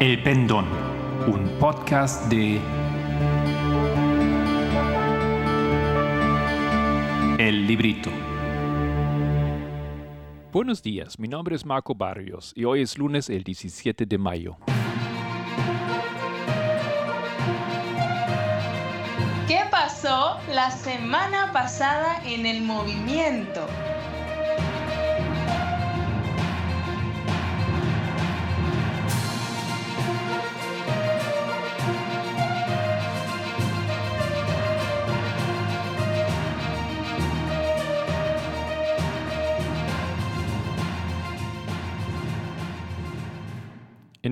El Pendón, un podcast de El Librito. Buenos días, mi nombre es Marco Barrios y hoy es lunes el 17 de mayo. ¿Qué pasó la semana pasada en el movimiento?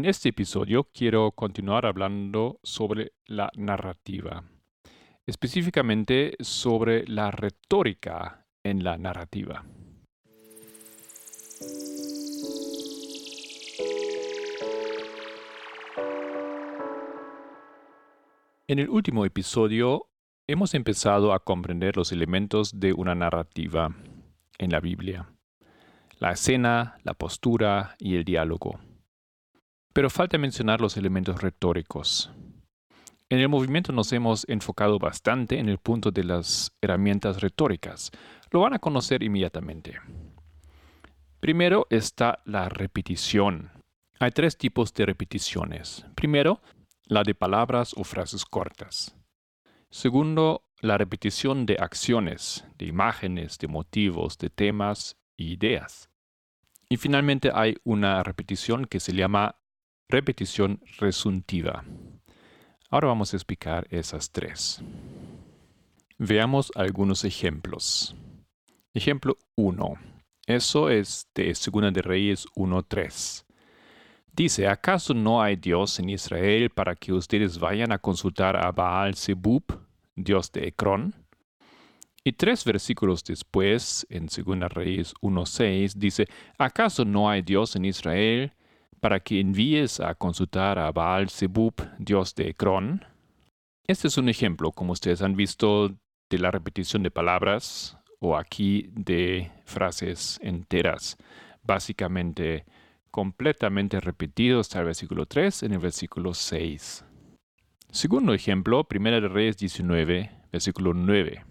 En este episodio quiero continuar hablando sobre la narrativa, específicamente sobre la retórica en la narrativa. En el último episodio hemos empezado a comprender los elementos de una narrativa en la Biblia, la escena, la postura y el diálogo. Pero falta mencionar los elementos retóricos. En el movimiento nos hemos enfocado bastante en el punto de las herramientas retóricas. Lo van a conocer inmediatamente. Primero está la repetición. Hay tres tipos de repeticiones. Primero, la de palabras o frases cortas. Segundo, la repetición de acciones, de imágenes, de motivos, de temas y ideas. Y finalmente hay una repetición que se llama repetición resuntiva. Ahora vamos a explicar esas tres. Veamos algunos ejemplos. Ejemplo 1. Eso es de 2 de Reyes 1.3. Dice, ¿acaso no hay Dios en Israel para que ustedes vayan a consultar a Baal Zebub, Dios de Ecrón? Y tres versículos después, en 2 Reyes 1.6, dice, ¿acaso no hay Dios en Israel para que envíes a consultar a Baal Zebub, dios de Ekron. Este es un ejemplo, como ustedes han visto, de la repetición de palabras o aquí de frases enteras, básicamente completamente repetido hasta el versículo 3 en el versículo 6. Segundo ejemplo, 1 de Reyes 19, versículo 9.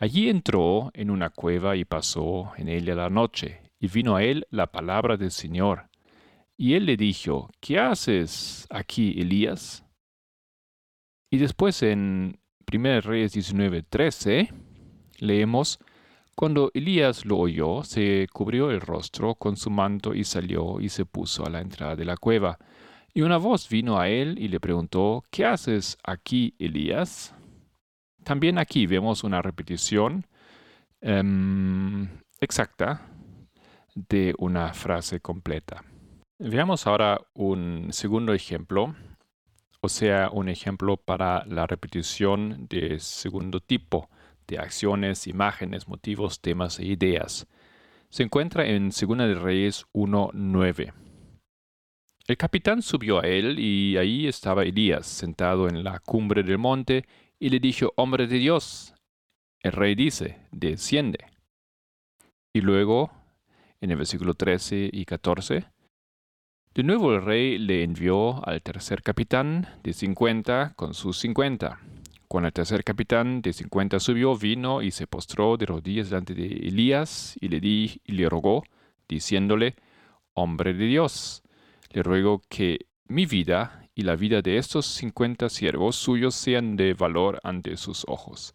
Allí entró en una cueva y pasó en ella la noche, y vino a él la palabra del Señor y él le dijo, ¿qué haces aquí, Elías? Y después en 1 Reyes 19:13 leemos, cuando Elías lo oyó, se cubrió el rostro con su manto y salió y se puso a la entrada de la cueva. Y una voz vino a él y le preguntó, ¿qué haces aquí, Elías? También aquí vemos una repetición em, exacta de una frase completa. Veamos ahora un segundo ejemplo, o sea, un ejemplo para la repetición de segundo tipo de acciones, imágenes, motivos, temas e ideas. Se encuentra en 2 de Reyes 1.9. El capitán subió a él y ahí estaba Elías sentado en la cumbre del monte y le dijo, hombre de Dios. El rey dice, desciende. Y luego, en el versículo 13 y 14, de nuevo el rey le envió al tercer capitán de cincuenta con sus cincuenta. Cuando el tercer capitán de cincuenta subió, vino y se postró de rodillas delante de Elías y le di y le rogó, diciéndole, Hombre de Dios, le ruego que mi vida y la vida de estos cincuenta siervos suyos sean de valor ante sus ojos,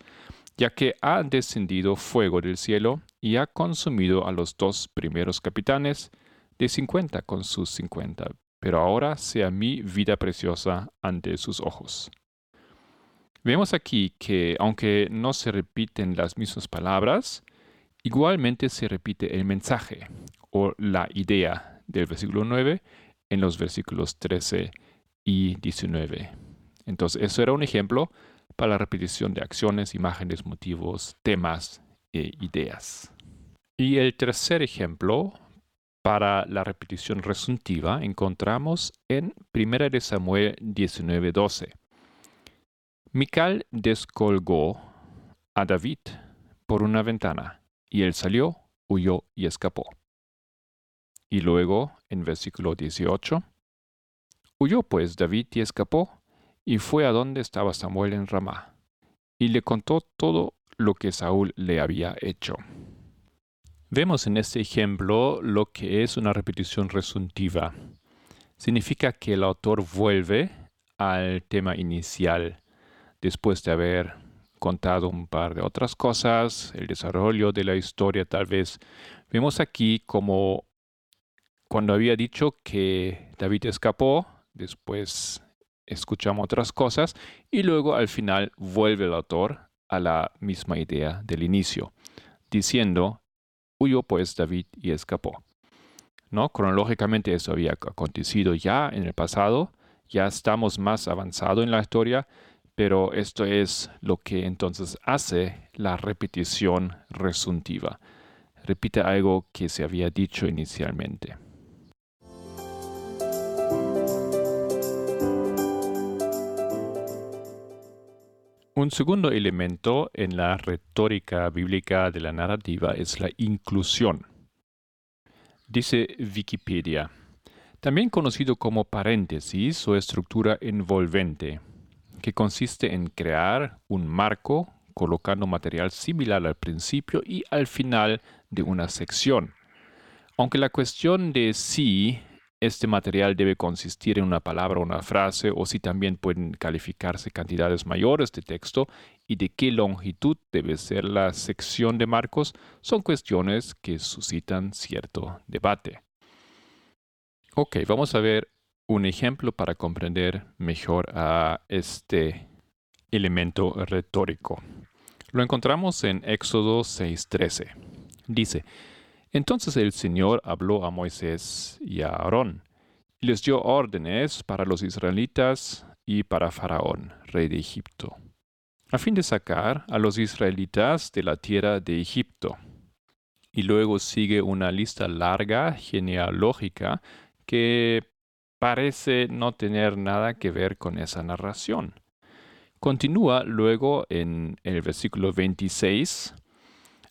ya que ha descendido fuego del cielo y ha consumido a los dos primeros capitanes, de cincuenta con sus cincuenta, pero ahora sea mi vida preciosa ante sus ojos. Vemos aquí que aunque no se repiten las mismas palabras, igualmente se repite el mensaje o la idea del versículo 9 en los versículos 13 y 19. Entonces, eso era un ejemplo para la repetición de acciones, imágenes, motivos, temas e ideas. Y el tercer ejemplo para la repetición resuntiva encontramos en 1 Samuel 19:12. Mical descolgó a David por una ventana, y él salió, huyó y escapó. Y luego, en versículo 18, Huyó pues David y escapó, y fue a donde estaba Samuel en Ramá, y le contó todo lo que Saúl le había hecho. Vemos en este ejemplo lo que es una repetición resuntiva. Significa que el autor vuelve al tema inicial después de haber contado un par de otras cosas, el desarrollo de la historia tal vez. Vemos aquí como cuando había dicho que David escapó, después escuchamos otras cosas y luego al final vuelve el autor a la misma idea del inicio, diciendo, huyó pues David y escapó. ¿No? Cronológicamente eso había acontecido ya en el pasado, ya estamos más avanzado en la historia, pero esto es lo que entonces hace la repetición resuntiva. Repite algo que se había dicho inicialmente. Un segundo elemento en la retórica bíblica de la narrativa es la inclusión. Dice Wikipedia, también conocido como paréntesis o estructura envolvente, que consiste en crear un marco colocando material similar al principio y al final de una sección. Aunque la cuestión de si este material debe consistir en una palabra o una frase o si también pueden calificarse cantidades mayores de texto y de qué longitud debe ser la sección de marcos son cuestiones que suscitan cierto debate. Ok, vamos a ver un ejemplo para comprender mejor a este elemento retórico. Lo encontramos en Éxodo 6:13. Dice, entonces el Señor habló a Moisés y a Aarón, y les dio órdenes para los israelitas y para Faraón, rey de Egipto, a fin de sacar a los israelitas de la tierra de Egipto. Y luego sigue una lista larga genealógica que parece no tener nada que ver con esa narración. Continúa luego en el versículo 26,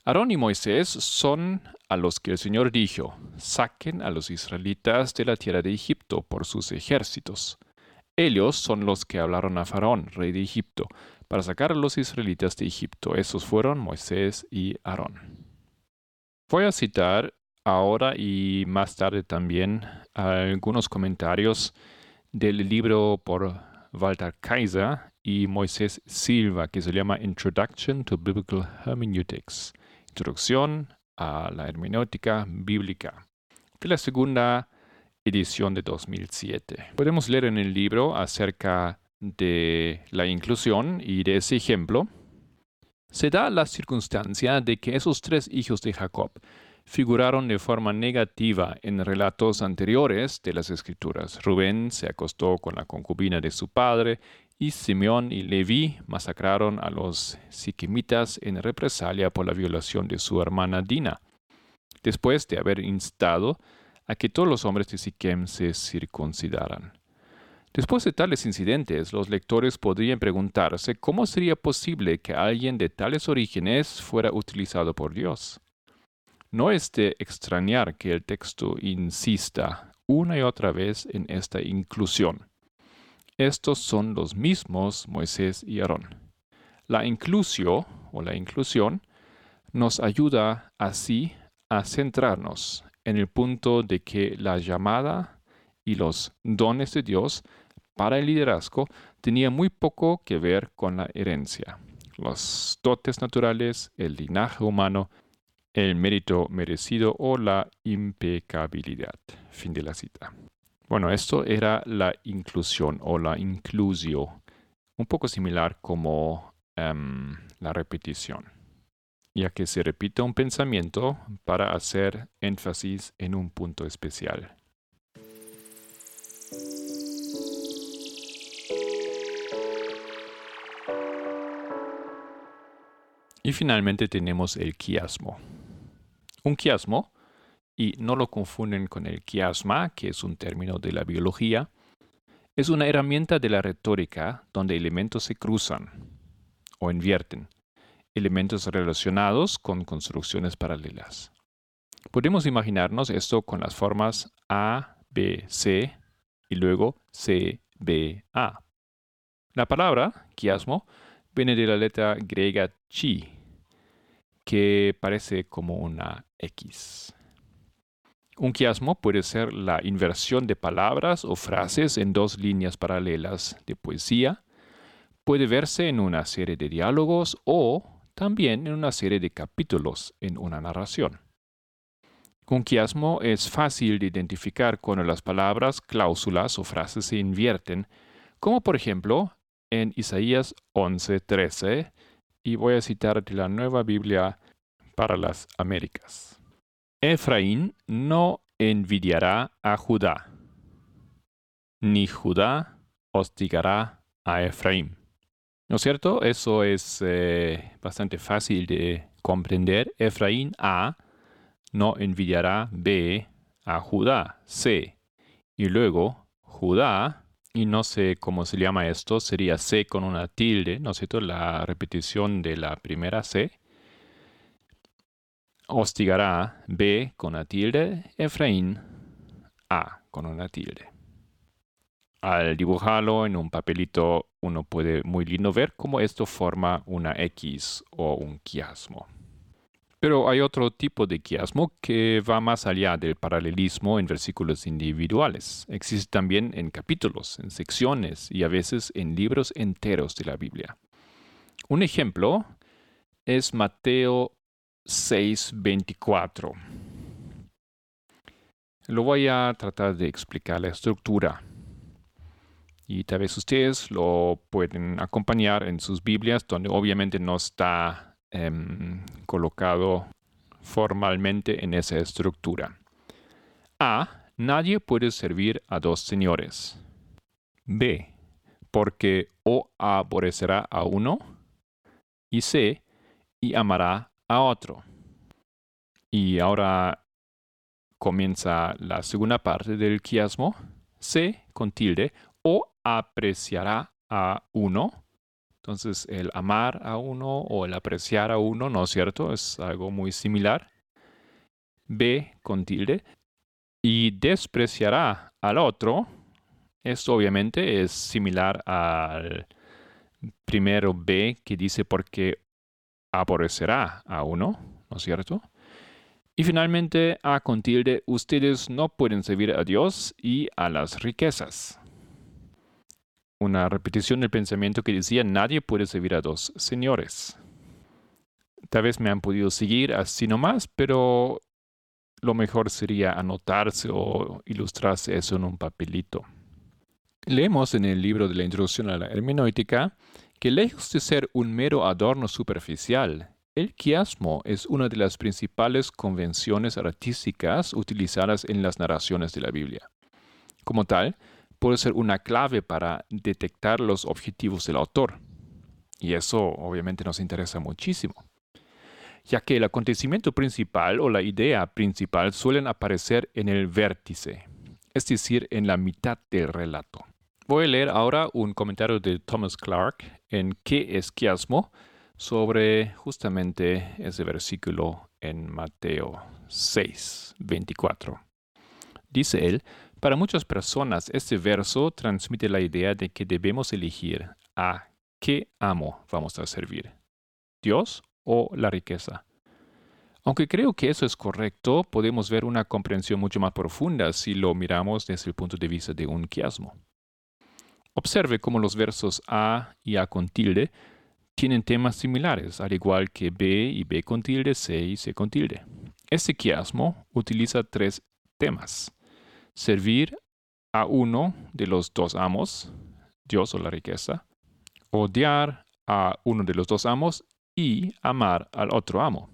Aarón y Moisés son a los que el Señor dijo, saquen a los israelitas de la tierra de Egipto por sus ejércitos. Ellos son los que hablaron a Faraón, rey de Egipto, para sacar a los israelitas de Egipto. Esos fueron Moisés y Aarón. Voy a citar ahora y más tarde también algunos comentarios del libro por Walter Kaiser y Moisés Silva que se llama Introduction to Biblical Hermeneutics. Introducción a la hermenéutica bíblica, de la segunda edición de 2007. Podemos leer en el libro acerca de la inclusión y de ese ejemplo. Se da la circunstancia de que esos tres hijos de Jacob figuraron de forma negativa en relatos anteriores de las Escrituras. Rubén se acostó con la concubina de su padre y Simeón y Leví masacraron a los siquemitas en represalia por la violación de su hermana Dina, después de haber instado a que todos los hombres de Siquem se circuncidaran. Después de tales incidentes, los lectores podrían preguntarse cómo sería posible que alguien de tales orígenes fuera utilizado por Dios. No es de extrañar que el texto insista una y otra vez en esta inclusión estos son los mismos Moisés y Aarón. La o la inclusión nos ayuda así a centrarnos en el punto de que la llamada y los dones de Dios para el liderazgo tenía muy poco que ver con la herencia, los dotes naturales, el linaje humano, el mérito merecido o la impecabilidad. Fin de la cita. Bueno, esto era la inclusión o la inclusio, un poco similar como em, la repetición, ya que se repite un pensamiento para hacer énfasis en un punto especial. Y finalmente tenemos el quiasmo. Un quiasmo y no lo confunden con el quiasma, que es un término de la biología, es una herramienta de la retórica donde elementos se cruzan o invierten, elementos relacionados con construcciones paralelas. Podemos imaginarnos esto con las formas A, B, C y luego CBA. La palabra quiasmo viene de la letra griega chi, que parece como una X. Un quiasmo puede ser la inversión de palabras o frases en dos líneas paralelas de poesía. Puede verse en una serie de diálogos o también en una serie de capítulos en una narración. Un quiasmo es fácil de identificar cuando las palabras, cláusulas o frases se invierten, como por ejemplo en Isaías 11:13, y voy a citar de la Nueva Biblia para las Américas. Efraín no envidiará a Judá, ni Judá hostigará a Efraín. ¿No es cierto? Eso es eh, bastante fácil de comprender. Efraín A no envidiará B a Judá C. Y luego Judá, y no sé cómo se llama esto, sería C con una tilde, ¿no es cierto? La repetición de la primera C. Hostigará B con una tilde, Efraín A con una tilde. Al dibujarlo en un papelito uno puede muy lindo ver cómo esto forma una X o un quiasmo. Pero hay otro tipo de quiasmo que va más allá del paralelismo en versículos individuales. Existe también en capítulos, en secciones y a veces en libros enteros de la Biblia. Un ejemplo es Mateo 6:24. Lo voy a tratar de explicar la estructura y tal vez ustedes lo pueden acompañar en sus Biblias, donde obviamente no está em, colocado formalmente en esa estructura. A. Nadie puede servir a dos señores. B. Porque o aborrecerá a uno. Y C. Y amará a otro. Y ahora comienza la segunda parte del quiasmo. C con tilde o apreciará a uno. Entonces, el amar a uno o el apreciar a uno, ¿no es cierto? Es algo muy similar. B con tilde. Y despreciará al otro. Esto obviamente es similar al primero B que dice porque aborrecerá a uno, ¿no es cierto? Y finalmente A con tilde, ustedes no pueden servir a Dios y a las riquezas una repetición del pensamiento que decía, nadie puede servir a dos señores. Tal vez me han podido seguir así nomás, pero lo mejor sería anotarse o ilustrarse eso en un papelito. Leemos en el libro de la Introducción a la Hermenéutica que lejos de ser un mero adorno superficial, el quiasmo es una de las principales convenciones artísticas utilizadas en las narraciones de la Biblia. Como tal, puede ser una clave para detectar los objetivos del autor. Y eso obviamente nos interesa muchísimo, ya que el acontecimiento principal o la idea principal suelen aparecer en el vértice, es decir, en la mitad del relato. Voy a leer ahora un comentario de Thomas Clark en ¿Qué es quiasmo? sobre justamente ese versículo en Mateo 6, 24. Dice él, para muchas personas este verso transmite la idea de que debemos elegir a qué amo vamos a servir, Dios o la riqueza. Aunque creo que eso es correcto, podemos ver una comprensión mucho más profunda si lo miramos desde el punto de vista de un quiasmo. Observe cómo los versos A y A con tilde tienen temas similares, al igual que B y B con tilde, C y C con tilde. Este quiasmo utiliza tres temas servir a uno de los dos amos, Dios o la riqueza, odiar a uno de los dos amos y amar al otro amo.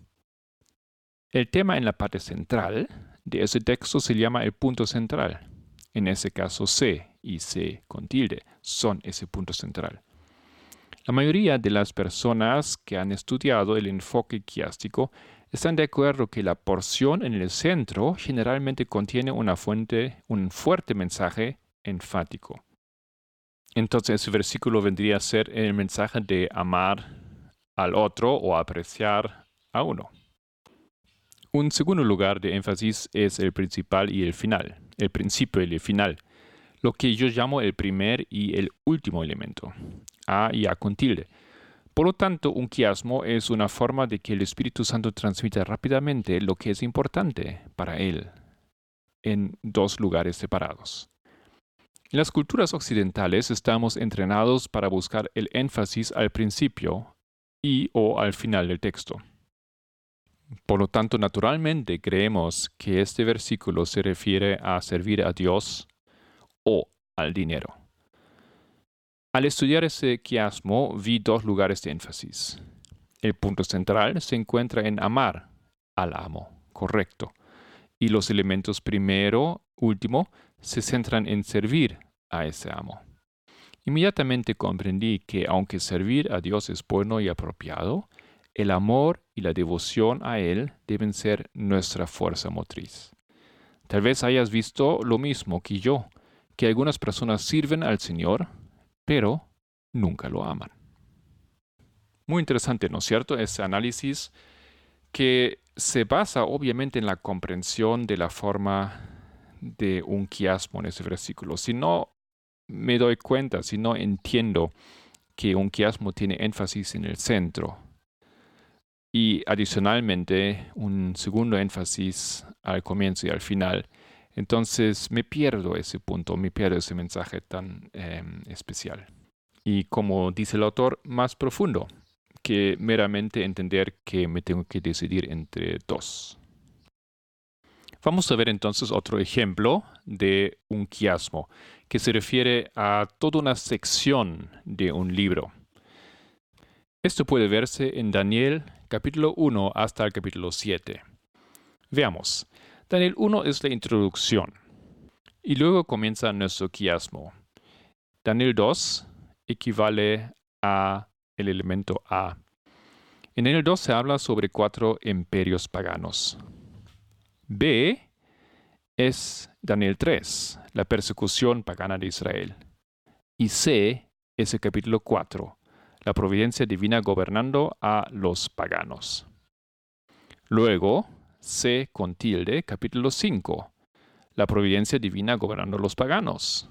El tema en la parte central de ese texto se llama el punto central. En ese caso C y C con tilde son ese punto central. La mayoría de las personas que han estudiado el enfoque quiástico están de acuerdo que la porción en el centro generalmente contiene una fuente, un fuerte mensaje enfático. Entonces ese versículo vendría a ser el mensaje de amar al otro o apreciar a uno. Un segundo lugar de énfasis es el principal y el final, el principio y el final. Lo que yo llamo el primer y el último elemento, A y A con tilde. Por lo tanto, un quiasmo es una forma de que el Espíritu Santo transmita rápidamente lo que es importante para él en dos lugares separados. En las culturas occidentales estamos entrenados para buscar el énfasis al principio y o al final del texto. Por lo tanto, naturalmente creemos que este versículo se refiere a servir a Dios o al dinero. Al estudiar ese quiasmo vi dos lugares de énfasis. El punto central se encuentra en amar al amo, correcto, y los elementos primero, último, se centran en servir a ese amo. Inmediatamente comprendí que aunque servir a Dios es bueno y apropiado, el amor y la devoción a Él deben ser nuestra fuerza motriz. Tal vez hayas visto lo mismo que yo, que algunas personas sirven al Señor, pero nunca lo aman. Muy interesante, ¿no es cierto? Ese análisis que se basa obviamente en la comprensión de la forma de un quiasmo en ese versículo. Si no me doy cuenta, si no entiendo que un quiasmo tiene énfasis en el centro y adicionalmente un segundo énfasis al comienzo y al final, entonces me pierdo ese punto, me pierdo ese mensaje tan em, especial. Y como dice el autor, más profundo que meramente entender que me tengo que decidir entre dos. Vamos a ver entonces otro ejemplo de un quiasmo, que se refiere a toda una sección de un libro. Esto puede verse en Daniel capítulo 1 hasta el capítulo 7. Veamos. Daniel 1 es la introducción. Y luego comienza nuestro quiasmo. Daniel 2 equivale a el elemento A. En Daniel 2 se habla sobre cuatro imperios paganos. B es Daniel 3, la persecución pagana de Israel. Y C es el capítulo 4, la providencia divina gobernando a los paganos. Luego, C con tilde, capítulo 5, la providencia divina gobernando los paganos.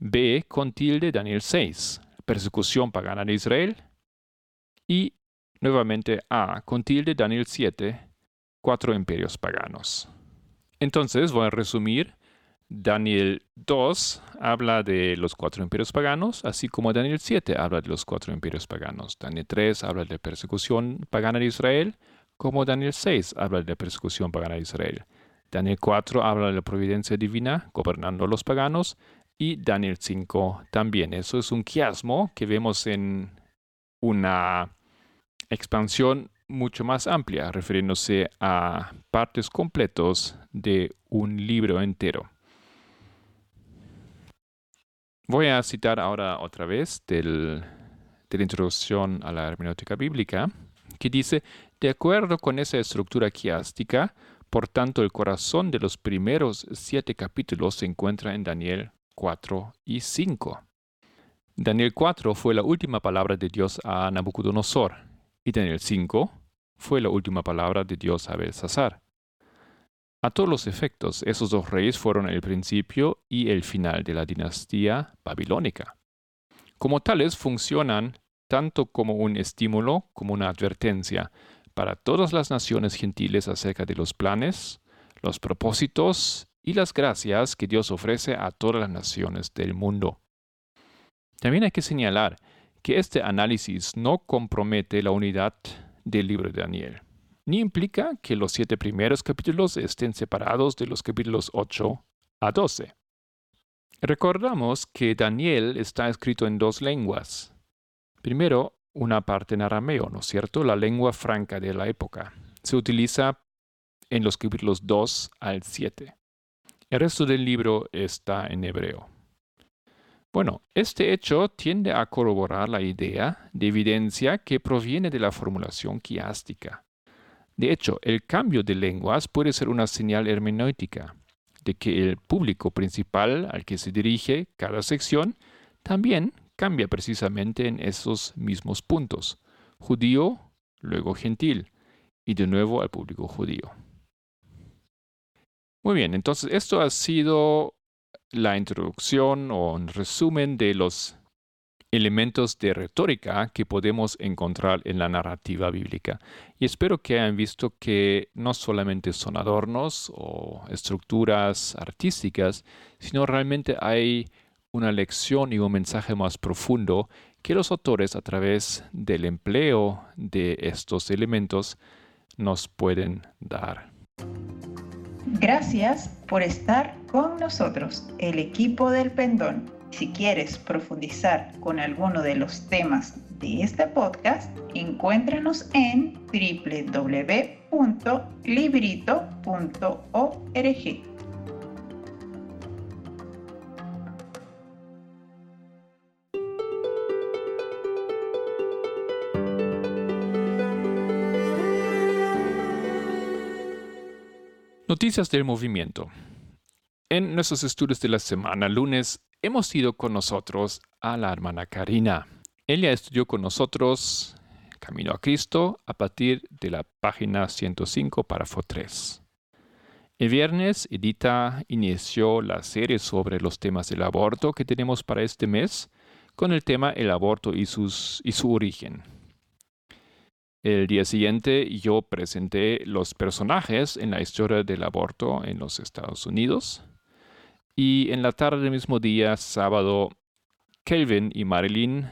B con tilde, Daniel 6, persecución pagana de Israel. Y nuevamente A con tilde, Daniel 7, cuatro imperios paganos. Entonces, voy a resumir. Daniel 2 habla de los cuatro imperios paganos, así como Daniel 7 habla de los cuatro imperios paganos. Daniel 3 habla de persecución pagana de Israel como Daniel 6 habla de persecución pagana de Israel. Daniel 4 habla de la providencia divina gobernando a los paganos y Daniel 5 también. Eso es un quiasmo que vemos en una expansión mucho más amplia, refiriéndose a partes completos de un libro entero. Voy a citar ahora otra vez del, de la introducción a la hermenéutica bíblica, que dice, de acuerdo con esa estructura quiástica, por tanto, el corazón de los primeros siete capítulos se encuentra en Daniel 4 y 5. Daniel 4 fue la última palabra de Dios a Nabucodonosor y Daniel 5 fue la última palabra de Dios a Belsasar. A todos los efectos, esos dos reyes fueron el principio y el final de la dinastía babilónica. Como tales, funcionan tanto como un estímulo como una advertencia para todas las naciones gentiles acerca de los planes, los propósitos y las gracias que Dios ofrece a todas las naciones del mundo. También hay que señalar que este análisis no compromete la unidad del libro de Daniel, ni implica que los siete primeros capítulos estén separados de los capítulos 8 a 12. Recordamos que Daniel está escrito en dos lenguas. Primero, una parte en arameo, ¿no es cierto? La lengua franca de la época. Se utiliza en los capítulos 2 al 7. El resto del libro está en hebreo. Bueno, este hecho tiende a corroborar la idea de evidencia que proviene de la formulación quiástica. De hecho, el cambio de lenguas puede ser una señal hermenéutica de que el público principal al que se dirige cada sección también cambia precisamente en esos mismos puntos. Judío, luego gentil, y de nuevo al público judío. Muy bien, entonces esto ha sido la introducción o un resumen de los elementos de retórica que podemos encontrar en la narrativa bíblica. Y espero que hayan visto que no solamente son adornos o estructuras artísticas, sino realmente hay una lección y un mensaje más profundo que los autores a través del empleo de estos elementos nos pueden dar. Gracias por estar con nosotros, el equipo del Pendón. Si quieres profundizar con alguno de los temas de este podcast, encuéntranos en www.librito.org. Noticias del movimiento. En nuestros estudios de la semana, lunes, hemos ido con nosotros a la hermana Karina. Ella estudió con nosotros Camino a Cristo a partir de la página 105, párrafo 3. El viernes, Edita inició la serie sobre los temas del aborto que tenemos para este mes con el tema el aborto y, su origen. El día siguiente yo presenté los personajes en la historia del aborto en los Estados Unidos. Y en la tarde del mismo día, sábado, Kelvin y Marilyn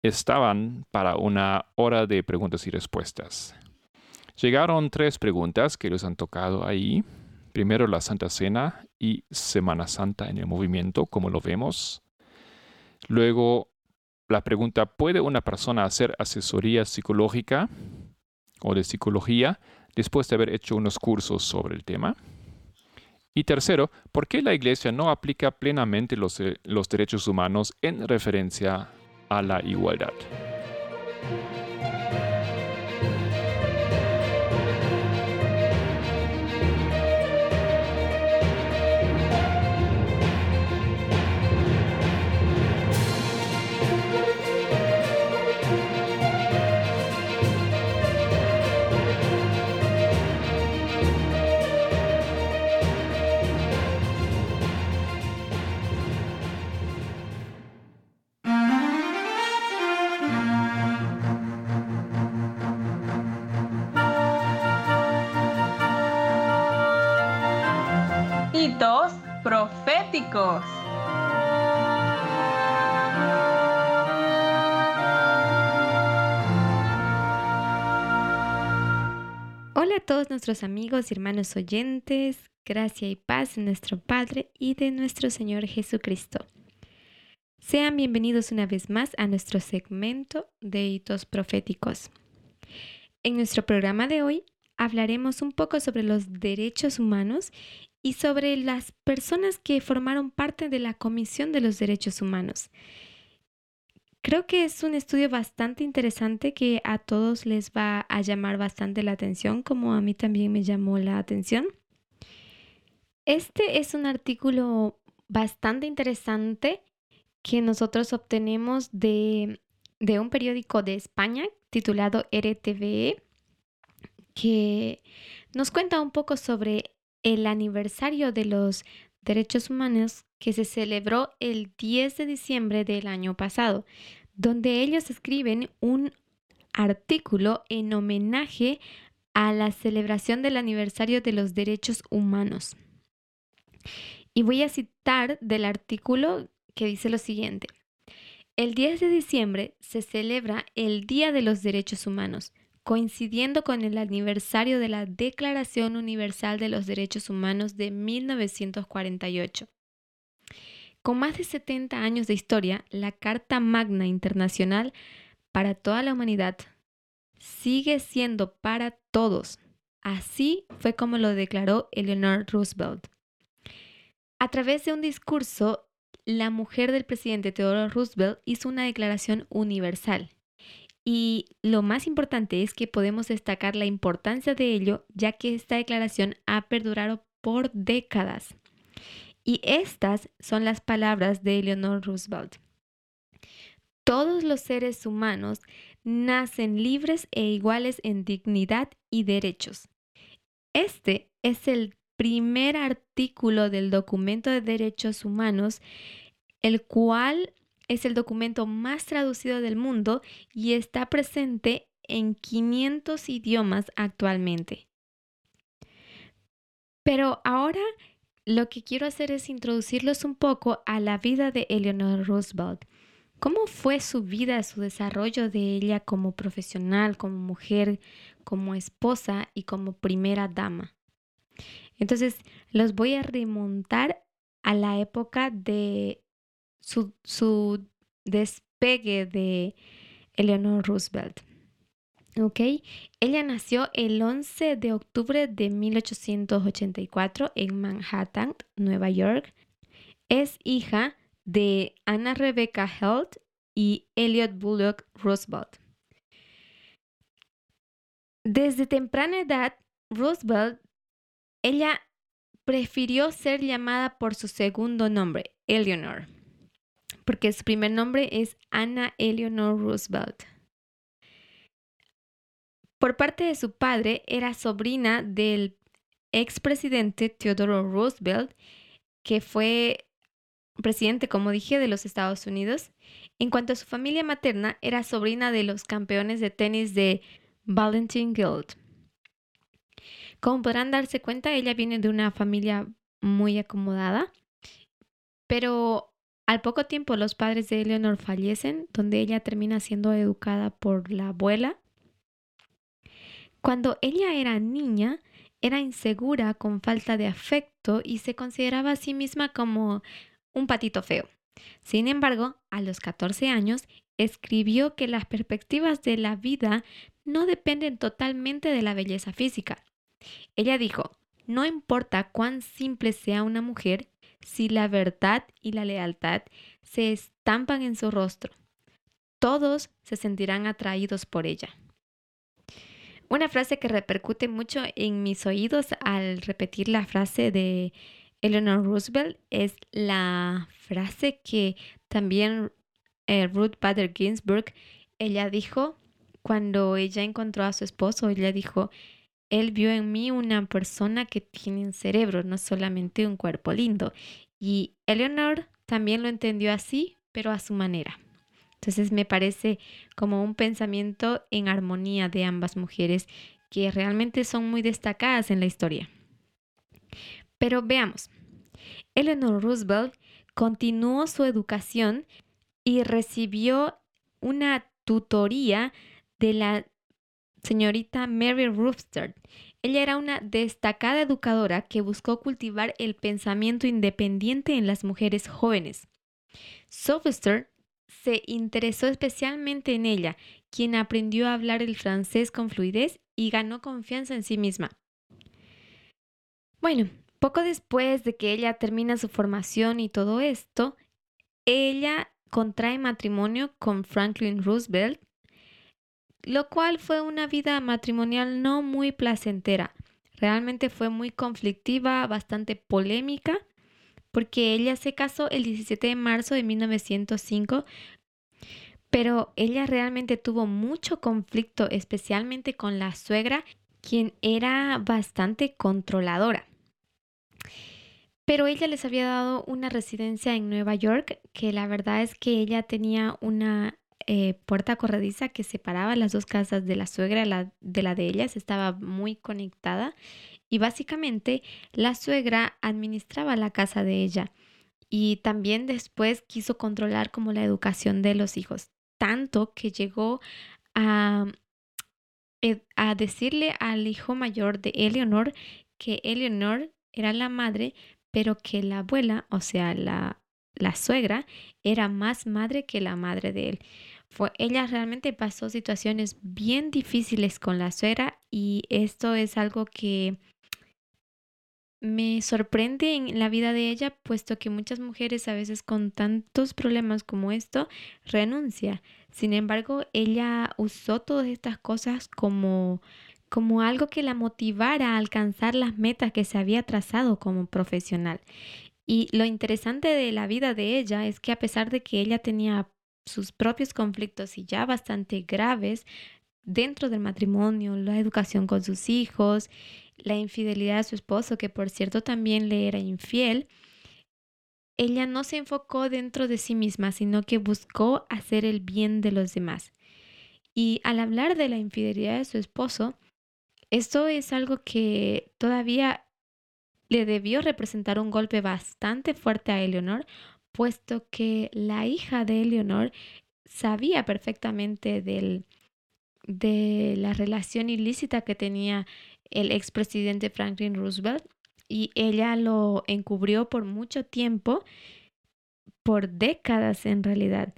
estaban para una hora de preguntas y respuestas. Llegaron tres preguntas que les han tocado ahí. Primero la Santa Cena y Semana Santa en el movimiento, como lo vemos. Luego la pregunta, ¿puede una persona hacer asesoría psicológica o de psicología después de haber hecho unos cursos sobre el tema? Y tercero, ¿por qué la Iglesia no aplica plenamente los, eh, derechos humanos en referencia a la igualdad? Proféticos. Hola a todos nuestros amigos y hermanos oyentes, gracia y paz de nuestro Padre y de nuestro Señor Jesucristo. Sean bienvenidos una vez más a nuestro segmento de hitos proféticos. En nuestro programa de hoy hablaremos un poco sobre los derechos humanos y sobre las personas que formaron parte de la Comisión de los Derechos Humanos. Creo que es un estudio bastante interesante que a todos les va a llamar bastante la atención, como a mí también me llamó la atención. Este es un artículo bastante interesante que nosotros obtenemos de, de un periódico de España titulado RTVE, que nos cuenta un poco sobre el aniversario de los derechos humanos que se celebró el 10 de diciembre del año pasado, donde ellos escriben un artículo en homenaje a la celebración del aniversario de los derechos humanos. Y voy a citar del artículo que dice lo siguiente. El 10 de diciembre se celebra el Día de los Derechos Humanos, coincidiendo con el aniversario de la Declaración Universal de los Derechos Humanos de 1948. Con más de 70 años de historia, la Carta Magna Internacional para toda la humanidad sigue siendo para todos. Así fue como lo declaró Eleanor Roosevelt. A través de un discurso, la mujer del presidente Theodore Roosevelt hizo una declaración universal y lo más importante es que podemos destacar la importancia de ello, ya que esta declaración ha perdurado por décadas. Y estas son las palabras de Eleanor Roosevelt. Todos los seres humanos nacen libres e iguales en dignidad y derechos. Este es el primer artículo del documento de derechos humanos, el cual es el documento más traducido del mundo y está presente en 500 idiomas actualmente. Pero ahora lo que quiero hacer es introducirlos un poco a la vida de Eleanor Roosevelt. ¿Cómo fue su vida, su desarrollo de ella como profesional, como mujer, como esposa y como primera dama? Entonces, los voy a remontar a la época de su, despegue de Eleanor Roosevelt. ¿Ok? Ella nació el 11 de octubre de 1884 en Manhattan, Nueva York. Es hija de Anna Rebecca Helt y Elliot Bullock Roosevelt. Desde temprana edad, Roosevelt, ella prefirió ser llamada por su segundo nombre, Eleanor, porque su primer nombre es Anna Eleanor Roosevelt. Por parte de su padre, era sobrina del expresidente Theodore Roosevelt, que fue presidente, como dije, de los Estados Unidos. En cuanto a su familia materna, era sobrina de los campeones de tenis de Valentin Guild. Como podrán darse cuenta, ella viene de una familia muy acomodada, pero al poco tiempo los padres de Eleanor fallecen, donde ella termina siendo educada por la abuela cuando ella era niña, era insegura, con falta de afecto y se consideraba a sí misma como un patito feo. Sin embargo, a los 14 años, escribió que las perspectivas de la vida no dependen totalmente de la belleza física. Ella dijo, no importa cuán simple sea una mujer, si la verdad y la lealtad se estampan en su rostro, todos se sentirán atraídos por ella. Una frase que repercute mucho en mis oídos al repetir la frase de Eleanor Roosevelt es la frase que también eh, Ruth Bader Ginsburg, ella dijo cuando ella encontró a su esposo, ella dijo, él vio en mí una persona que tiene un cerebro, no solamente un cuerpo lindo. Y Eleanor también lo entendió así, pero a su manera. Entonces me parece como un pensamiento en armonía de ambas mujeres que realmente son muy destacadas en la historia. Pero veamos, Eleanor Roosevelt continuó su educación y recibió una tutoría de la señorita Mary Roofster. Ella era una destacada educadora que buscó cultivar el pensamiento independiente en las mujeres jóvenes. Sylvester se interesó especialmente en ella, quien aprendió a hablar el francés con fluidez y ganó confianza en sí misma. Bueno, poco después de que ella termina su formación y todo esto, ella contrae matrimonio con Franklin Roosevelt, lo cual fue una vida matrimonial no muy placentera. Realmente fue muy conflictiva, bastante polémica porque ella se casó el 17 de marzo de 1905, pero ella realmente tuvo mucho conflicto, especialmente con la suegra, quien era bastante controladora. Pero ella les había dado una residencia en Nueva York, que la verdad es que ella tenía una eh, puerta corrediza que separaba las dos casas de la suegra de la de ellas, estaba muy conectada y básicamente la suegra administraba la casa de ella y también después quiso controlar como la educación de los hijos, tanto que llegó a, eh, a decirle al hijo mayor de Eleanor que Eleanor era la madre, pero que la abuela, o sea, la, la suegra, era más madre que la madre de él. Fue, ella realmente pasó situaciones bien difíciles con la suegra y esto es algo que me sorprende en la vida de ella, puesto que muchas mujeres a veces con tantos problemas como esto renuncia. Sin embargo, ella usó todas estas cosas como como algo que la motivara a alcanzar las metas que se había trazado como profesional. Y lo interesante de la vida de ella es que a pesar de que ella tenía sus propios conflictos y ya bastante graves, dentro del matrimonio, la educación con sus hijos, la infidelidad de su esposo, que por cierto también le era infiel, ella no se enfocó dentro de sí misma, sino que buscó hacer el bien de los demás. Y al hablar de la infidelidad de su esposo, esto es algo que todavía le debió representar un golpe bastante fuerte a Eleonor, puesto que la hija de Eleonor sabía perfectamente del, de la relación ilícita que tenía el expresidente Franklin Roosevelt y ella lo encubrió por mucho tiempo, por décadas en realidad.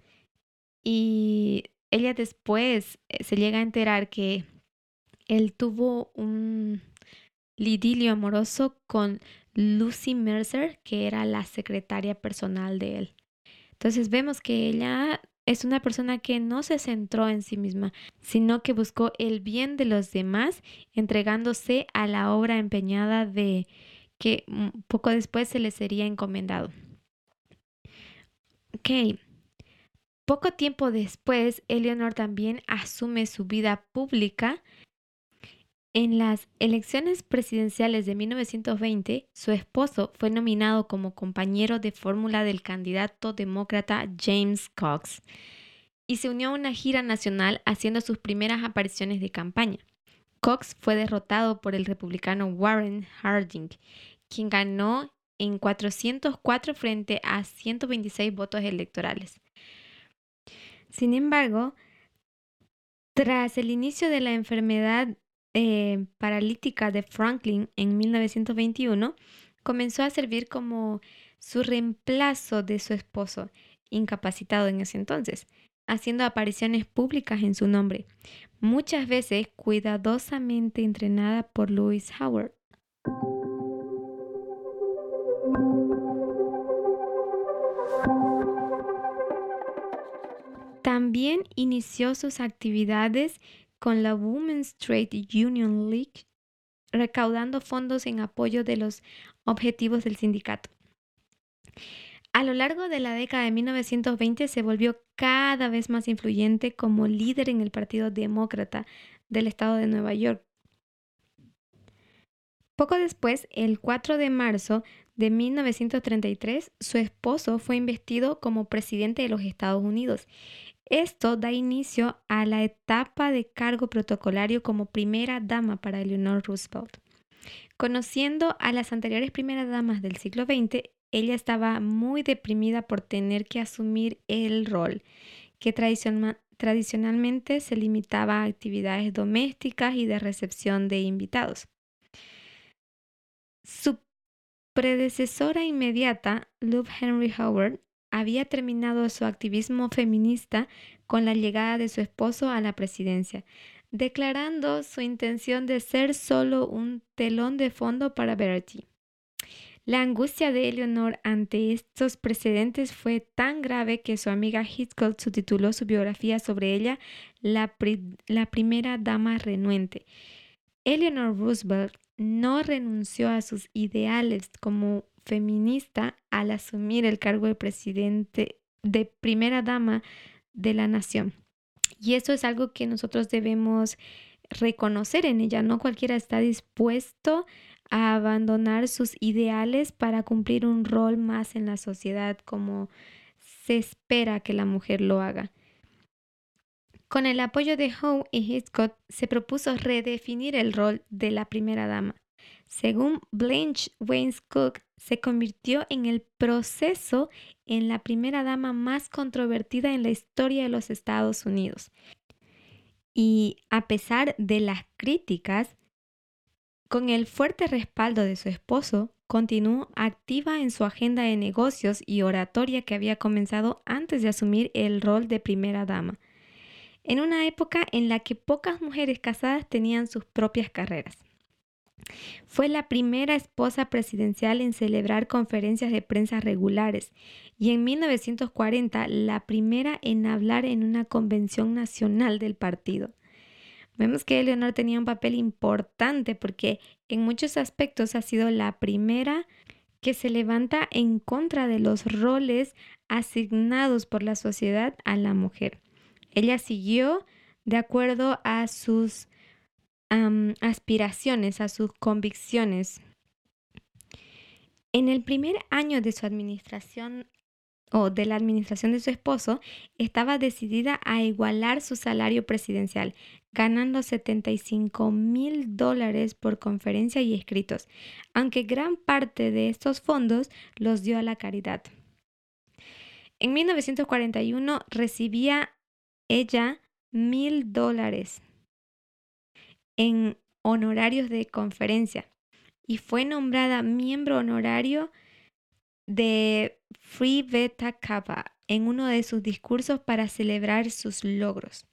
Y ella después eh, se llega a enterar que él tuvo un lidilio amoroso con Lucy Mercer, que era la secretaria personal de él. Entonces vemos que ella es una persona que no se centró en sí misma, sino que buscó el bien de los demás, entregándose a la obra empeñada de que poco después se le sería encomendado. Ok. Poco tiempo después, Eleanor también asume su vida pública. En las elecciones presidenciales de 1920, su esposo fue nominado como compañero de fórmula del candidato demócrata James Cox y se unió a una gira nacional haciendo sus primeras apariciones de campaña. Cox fue derrotado por el republicano Warren Harding quien ganó en 404 frente a 126 votos electorales. Sin embargo, tras el inicio de la enfermedad eh, paralítica de Franklin en 1921, comenzó a servir como su reemplazo de su esposo, incapacitado en ese entonces, haciendo apariciones públicas en su nombre, muchas veces cuidadosamente entrenada por Louis Howard. También inició sus actividades con la Women's Trade Union League, recaudando fondos en apoyo de los objetivos del sindicato. A lo largo de la década de 1920 se volvió cada vez más influyente como líder en el Partido Demócrata del Estado de Nueva York. Poco después, el 4 de marzo de 1933, su esposo fue investido como presidente de los Estados Unidos esto da inicio a la etapa de cargo protocolario como primera dama para Eleanor Roosevelt. Conociendo a las anteriores primeras damas del siglo XX, ella estaba muy deprimida por tener que asumir el rol que tradicionalmente se limitaba a actividades domésticas y de recepción de invitados. Su predecesora inmediata, Love Henry Howard, había terminado su activismo feminista con la llegada de su esposo a la presidencia, declarando su intención de ser solo un telón de fondo para Bertie. La angustia de Eleanor ante estos precedentes fue tan grave que su amiga Hitchcock subtituló su biografía sobre ella la, la primera dama renuente. Eleanor Roosevelt no renunció a sus ideales como feminista al asumir el cargo de presidente de primera dama de la nación. Y eso es algo que nosotros debemos reconocer en ella. No cualquiera está dispuesto a abandonar sus ideales para cumplir un rol más en la sociedad como se espera que la mujer lo haga. Con el apoyo de Howe y Hitchcock se propuso redefinir el rol de la primera dama. Según Blanche Waynes Cook, se convirtió en el proceso en la primera dama más controvertida en la historia de los Estados Unidos. Y a pesar de las críticas, con el fuerte respaldo de su esposo, continuó activa en su agenda de negocios y oratoria que había comenzado antes de asumir el rol de primera dama, en una época en la que pocas mujeres casadas tenían sus propias carreras. Fue la primera esposa presidencial en celebrar conferencias de prensa regulares y en 1940 la primera en hablar en una convención nacional del partido. Vemos que Eleonor tenía un papel importante porque en muchos aspectos ha sido la primera que se levanta en contra de los roles asignados por la sociedad a la mujer. Ella siguió de acuerdo a sus aspiraciones, a sus convicciones. En el primer año de su administración o de la administración de su esposo, estaba decidida a igualar su salario presidencial, ganando 75 mil dólares por conferencia y escritos, aunque gran parte de estos fondos los dio a la caridad. En 1941 recibía ella mil dólares en honorarios de conferencia y fue nombrada miembro honorario de Free Beta Kappa en uno de sus discursos para celebrar sus logros.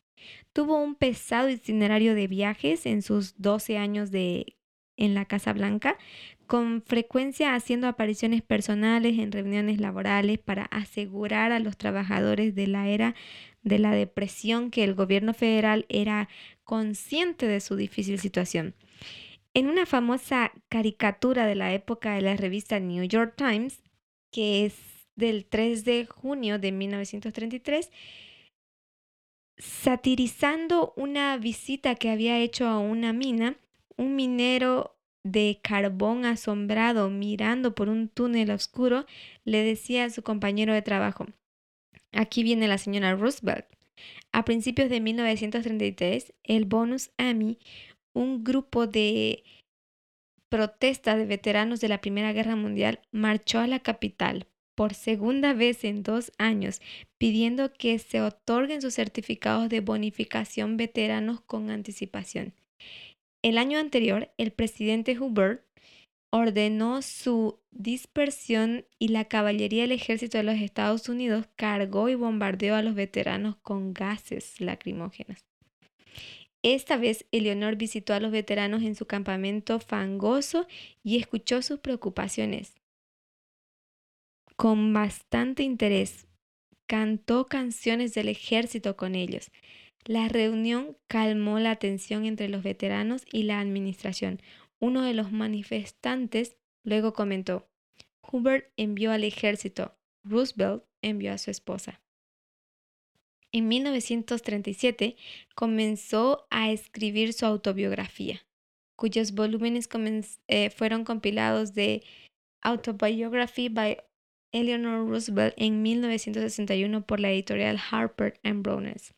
Tuvo un pesado itinerario de viajes en sus 12 años de en la Casa Blanca, con frecuencia haciendo apariciones personales en reuniones laborales para asegurar a los trabajadores de la era de la depresión que el gobierno federal era consciente de su difícil situación. En una famosa caricatura de la época de la revista New York Times, que es del 3 de junio de 1933, satirizando una visita que había hecho a una mina, un minero de carbón asombrado mirando por un túnel oscuro le decía a su compañero de trabajo, aquí viene la señora Roosevelt. A principios de 1933, el Bonus Army, un grupo de protesta de veteranos de la Primera Guerra Mundial marchó a la capital por segunda vez en dos años pidiendo que se otorguen sus certificados de bonificación veteranos con anticipación. El año anterior, el presidente Hubert ordenó su dispersión y la caballería del ejército de los Estados Unidos cargó y bombardeó a los veteranos con gases lacrimógenos. Esta vez, Eleonor visitó a los veteranos en su campamento fangoso y escuchó sus preocupaciones. Con bastante interés, cantó canciones del ejército con ellos. La reunión calmó la tensión entre los veteranos y la administración. Uno de los manifestantes luego comentó, Hubert envió al ejército, Roosevelt envió a su esposa. En 1937 comenzó a escribir su autobiografía, cuyos volúmenes eh, fueron compilados de Autobiography by Eleanor Roosevelt en 1961 por la editorial Harper and Brothers.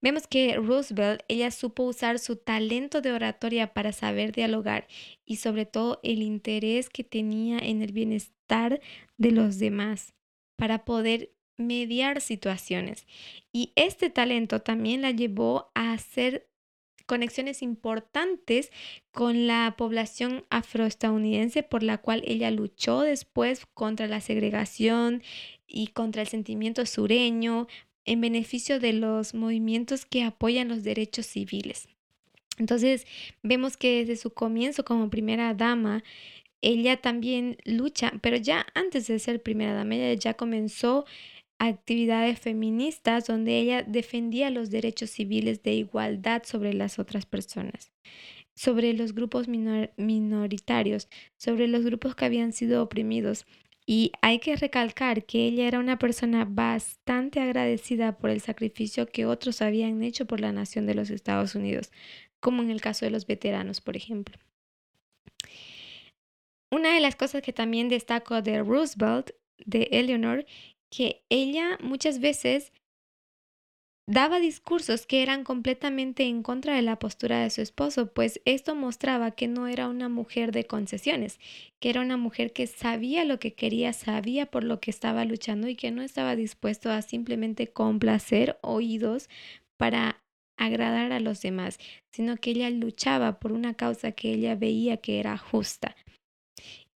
Vemos que Roosevelt, ella supo usar su talento de oratoria para saber dialogar y sobre todo el interés que tenía en el bienestar de los demás para poder mediar situaciones. Y este talento también la llevó a hacer conexiones importantes con la población afroestadounidense por la cual ella luchó después contra la segregación y contra el sentimiento sureño en beneficio de los movimientos que apoyan los derechos civiles. Entonces vemos que desde su comienzo como primera dama, ella también lucha, pero ya antes de ser primera dama, ella ya comenzó actividades feministas donde ella defendía los derechos civiles de igualdad sobre las otras personas, sobre los grupos minoritarios, sobre los grupos que habían sido oprimidos. Y hay que recalcar que ella era una persona bastante agradecida por el sacrificio que otros habían hecho por la nación de los Estados Unidos, como en el caso de los veteranos, por ejemplo. Una de las cosas que también destaco de Roosevelt, de Eleanor, que ella muchas veces daba discursos que eran completamente en contra de la postura de su esposo, pues esto mostraba que no era una mujer de concesiones, que era una mujer que sabía lo que quería, sabía por lo que estaba luchando y que no estaba dispuesto a simplemente complacer oídos para agradar a los demás, sino que ella luchaba por una causa que ella veía que era justa.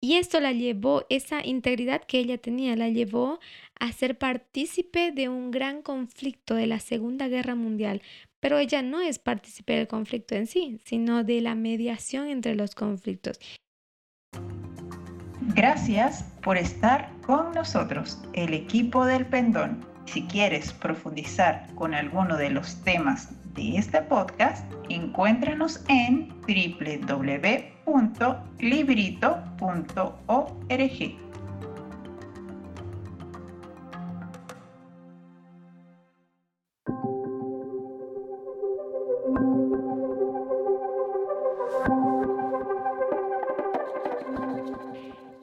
Y esto la llevó, esa integridad que ella tenía, la llevó a ser partícipe de un gran conflicto de la Segunda Guerra Mundial. Pero ella no es partícipe del conflicto en sí, sino de la mediación entre los conflictos. Gracias por estar con nosotros, el equipo del Pendón. Si quieres profundizar con alguno de los temas de este podcast, encuéntranos en www.librito.org.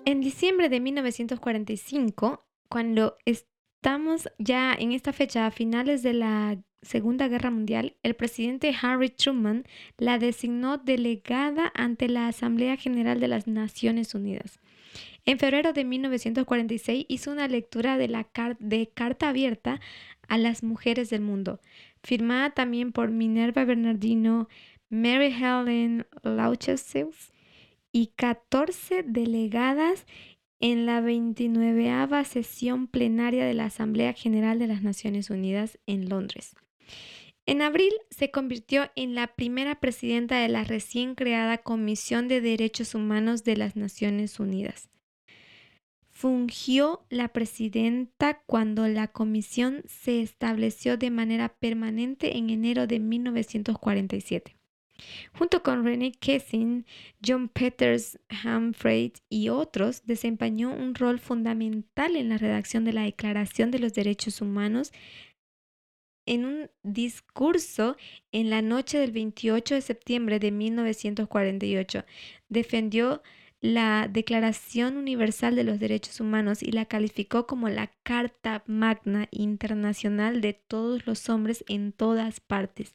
En diciembre de 1945, cuando estamos ya en esta fecha a finales de la Segunda Guerra Mundial, el presidente Harry Truman la designó delegada ante la Asamblea General de las Naciones Unidas. En febrero de 1946 hizo una lectura de la carta abierta a las mujeres del mundo, firmada también por Minerva Bernardino, Mary Helen Lauchesels y 14 delegadas en la 29 sesión plenaria de la Asamblea General de las Naciones Unidas en Londres. En abril se convirtió en la primera presidenta de la recién creada Comisión de Derechos Humanos de las Naciones Unidas. Fungió la presidenta cuando la comisión se estableció de manera permanente en enero de 1947. Junto con René Kessing, John Peters, Humphrey y otros, desempeñó un rol fundamental en la redacción de la Declaración de los Derechos Humanos en un discurso en la noche del 28 de septiembre de 1948. Defendió la Declaración Universal de los Derechos Humanos y la calificó como la Carta Magna Internacional de todos los hombres en todas partes.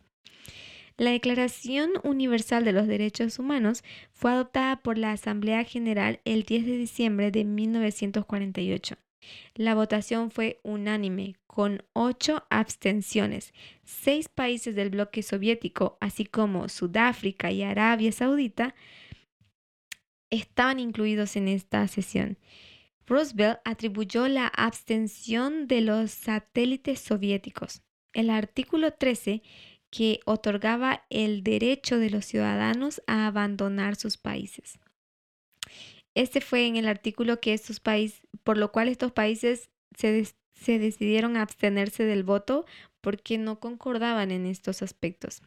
La Declaración Universal de los Derechos Humanos fue adoptada por la Asamblea General el 10 de diciembre de 1948. La votación fue unánime, con ocho abstenciones. Seis países del bloque soviético, así como Sudáfrica y Arabia Saudita, estaban incluidos en esta sesión. Roosevelt atribuyó la abstención de los satélites soviéticos. El artículo 13 que otorgaba el derecho de los ciudadanos a abandonar sus países. Este fue en el artículo que estos países, por lo cual estos países se, se decidieron a abstenerse del voto porque no concordaban en estos aspectos.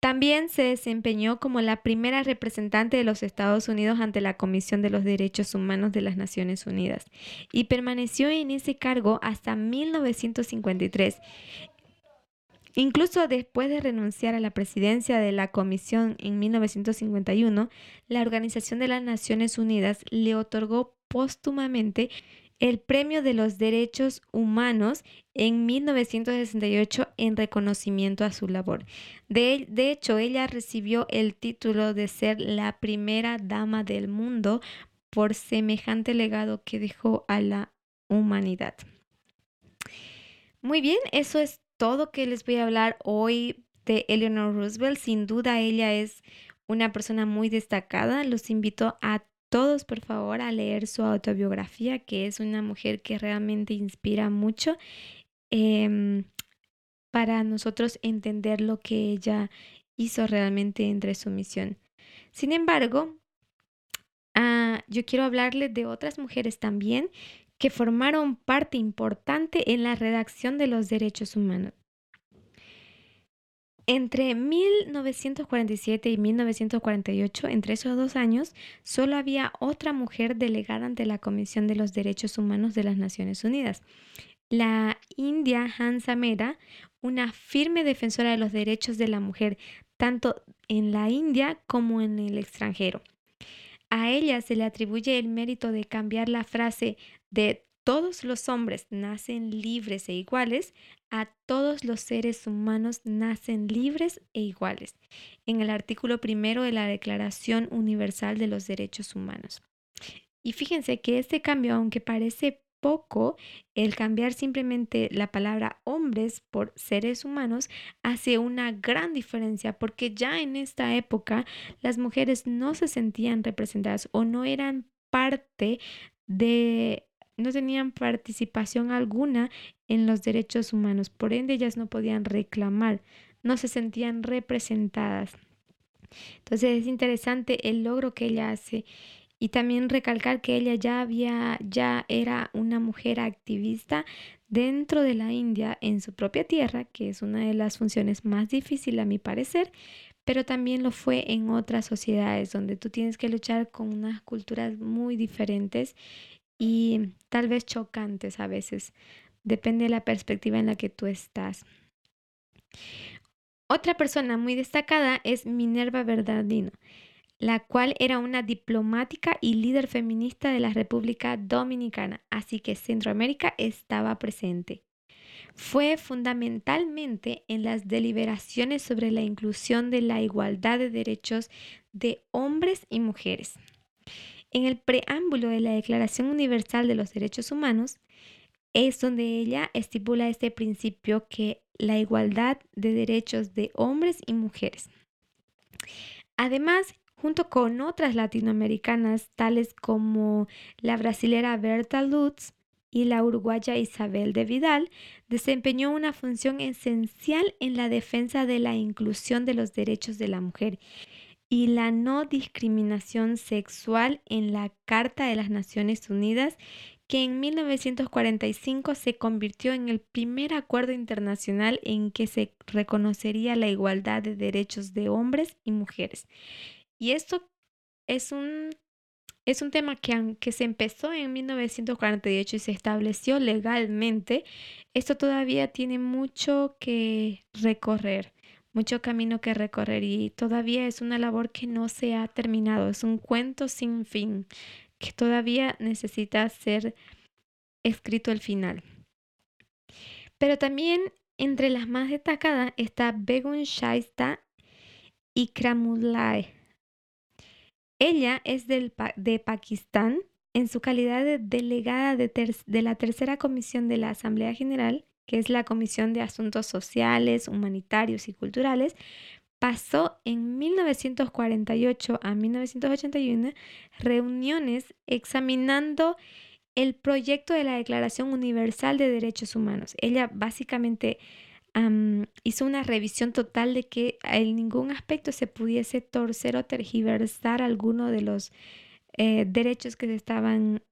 También se desempeñó como la primera representante de los Estados Unidos ante la Comisión de los Derechos Humanos de las Naciones Unidas y permaneció en ese cargo hasta 1953 Incluso después de renunciar a la presidencia de la Comisión en 1951, la Organización de las Naciones Unidas le otorgó póstumamente el Premio de los Derechos Humanos en 1968 en reconocimiento a su labor. De, de, hecho, ella recibió el título de ser la primera dama del mundo por semejante legado que dejó a la humanidad. Muy bien, eso es todo que les voy a hablar hoy de Eleanor Roosevelt. Sin duda ella es una persona muy destacada. Los invito a todos, por favor, a leer su autobiografía, que es una mujer que realmente inspira mucho em, para nosotros entender lo que ella hizo realmente entre su misión. Sin embargo, ah, yo quiero hablarles de otras mujeres también que formaron parte importante en la redacción de los derechos humanos. Entre 1947 y 1948, entre esos dos años, solo había otra mujer delegada ante la Comisión de los Derechos Humanos de las Naciones Unidas. La india Hansa Mehra, una firme defensora de los derechos de la mujer, tanto en la India como en el extranjero. A ella se le atribuye el mérito de cambiar la frase de todos los hombres nacen libres e iguales, a todos los seres humanos nacen libres e iguales, en el artículo primero de la Declaración Universal de los Derechos Humanos. Y fíjense que este cambio, aunque parece poco, el cambiar simplemente la palabra hombres por seres humanos hace una gran diferencia porque ya en esta época las mujeres no se sentían representadas o no eran parte de no tenían participación alguna en los derechos humanos, por ende ellas no podían reclamar, no se sentían representadas. Entonces es interesante el logro que ella hace y también recalcar que ella ya había ya era una mujer activista dentro de la India en su propia tierra, que es una de las funciones más difíciles a mi parecer, pero también lo fue en otras sociedades donde tú tienes que luchar con unas culturas muy diferentes y tal vez chocantes a veces. Depende de la perspectiva en la que tú estás. Otra persona muy destacada es Minerva Bernardino. la cual era una diplomática y líder feminista de la República Dominicana, así que Centroamérica estaba presente. Fue fundamentalmente en las deliberaciones sobre la inclusión de la igualdad de derechos de hombres y mujeres. En el preámbulo de la Declaración Universal de los Derechos Humanos es donde ella estipula este principio que la igualdad de derechos de hombres y mujeres. Además, junto con otras latinoamericanas tales como la brasilera Berta Lutz y la uruguaya Isabel de Vidal, desempeñó una función esencial en la defensa de la inclusión de los derechos de la mujer y la no discriminación sexual en la Carta de las Naciones Unidas, que en 1945 se convirtió en el primer acuerdo internacional en que se reconocería la igualdad de derechos de hombres y mujeres. Y esto es un, es un tema que aunque se empezó en 1948 y se estableció legalmente, esto todavía tiene mucho que recorrer, mucho camino que recorrer y todavía es una labor que no se ha terminado, es un cuento sin fin que todavía necesita ser escrito el final. Pero también entre las más destacadas está Begun Shaista y ella es del, de Pakistán en su calidad de delegada de, de la tercera comisión de la Asamblea General, que es la Comisión de Asuntos Sociales, Humanitarios y Culturales, pasó en 1948 a 1981 reuniones examinando el proyecto de la Declaración Universal de Derechos Humanos. Ella básicamente hizo una revisión total de que en ningún aspecto se pudiese torcer o tergiversar alguno de los eh, derechos que se estaban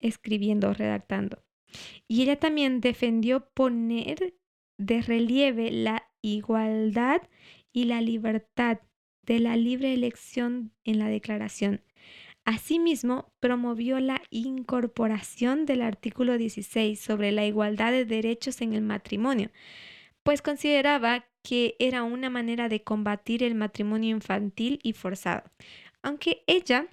escribiendo o redactando. Y ella también defendió poner de relieve la igualdad y la libertad de la libre elección en la declaración. Asimismo, promovió la incorporación del artículo 16 sobre la igualdad de derechos en el matrimonio, pues consideraba que era una manera de combatir el matrimonio infantil y forzado. Aunque ella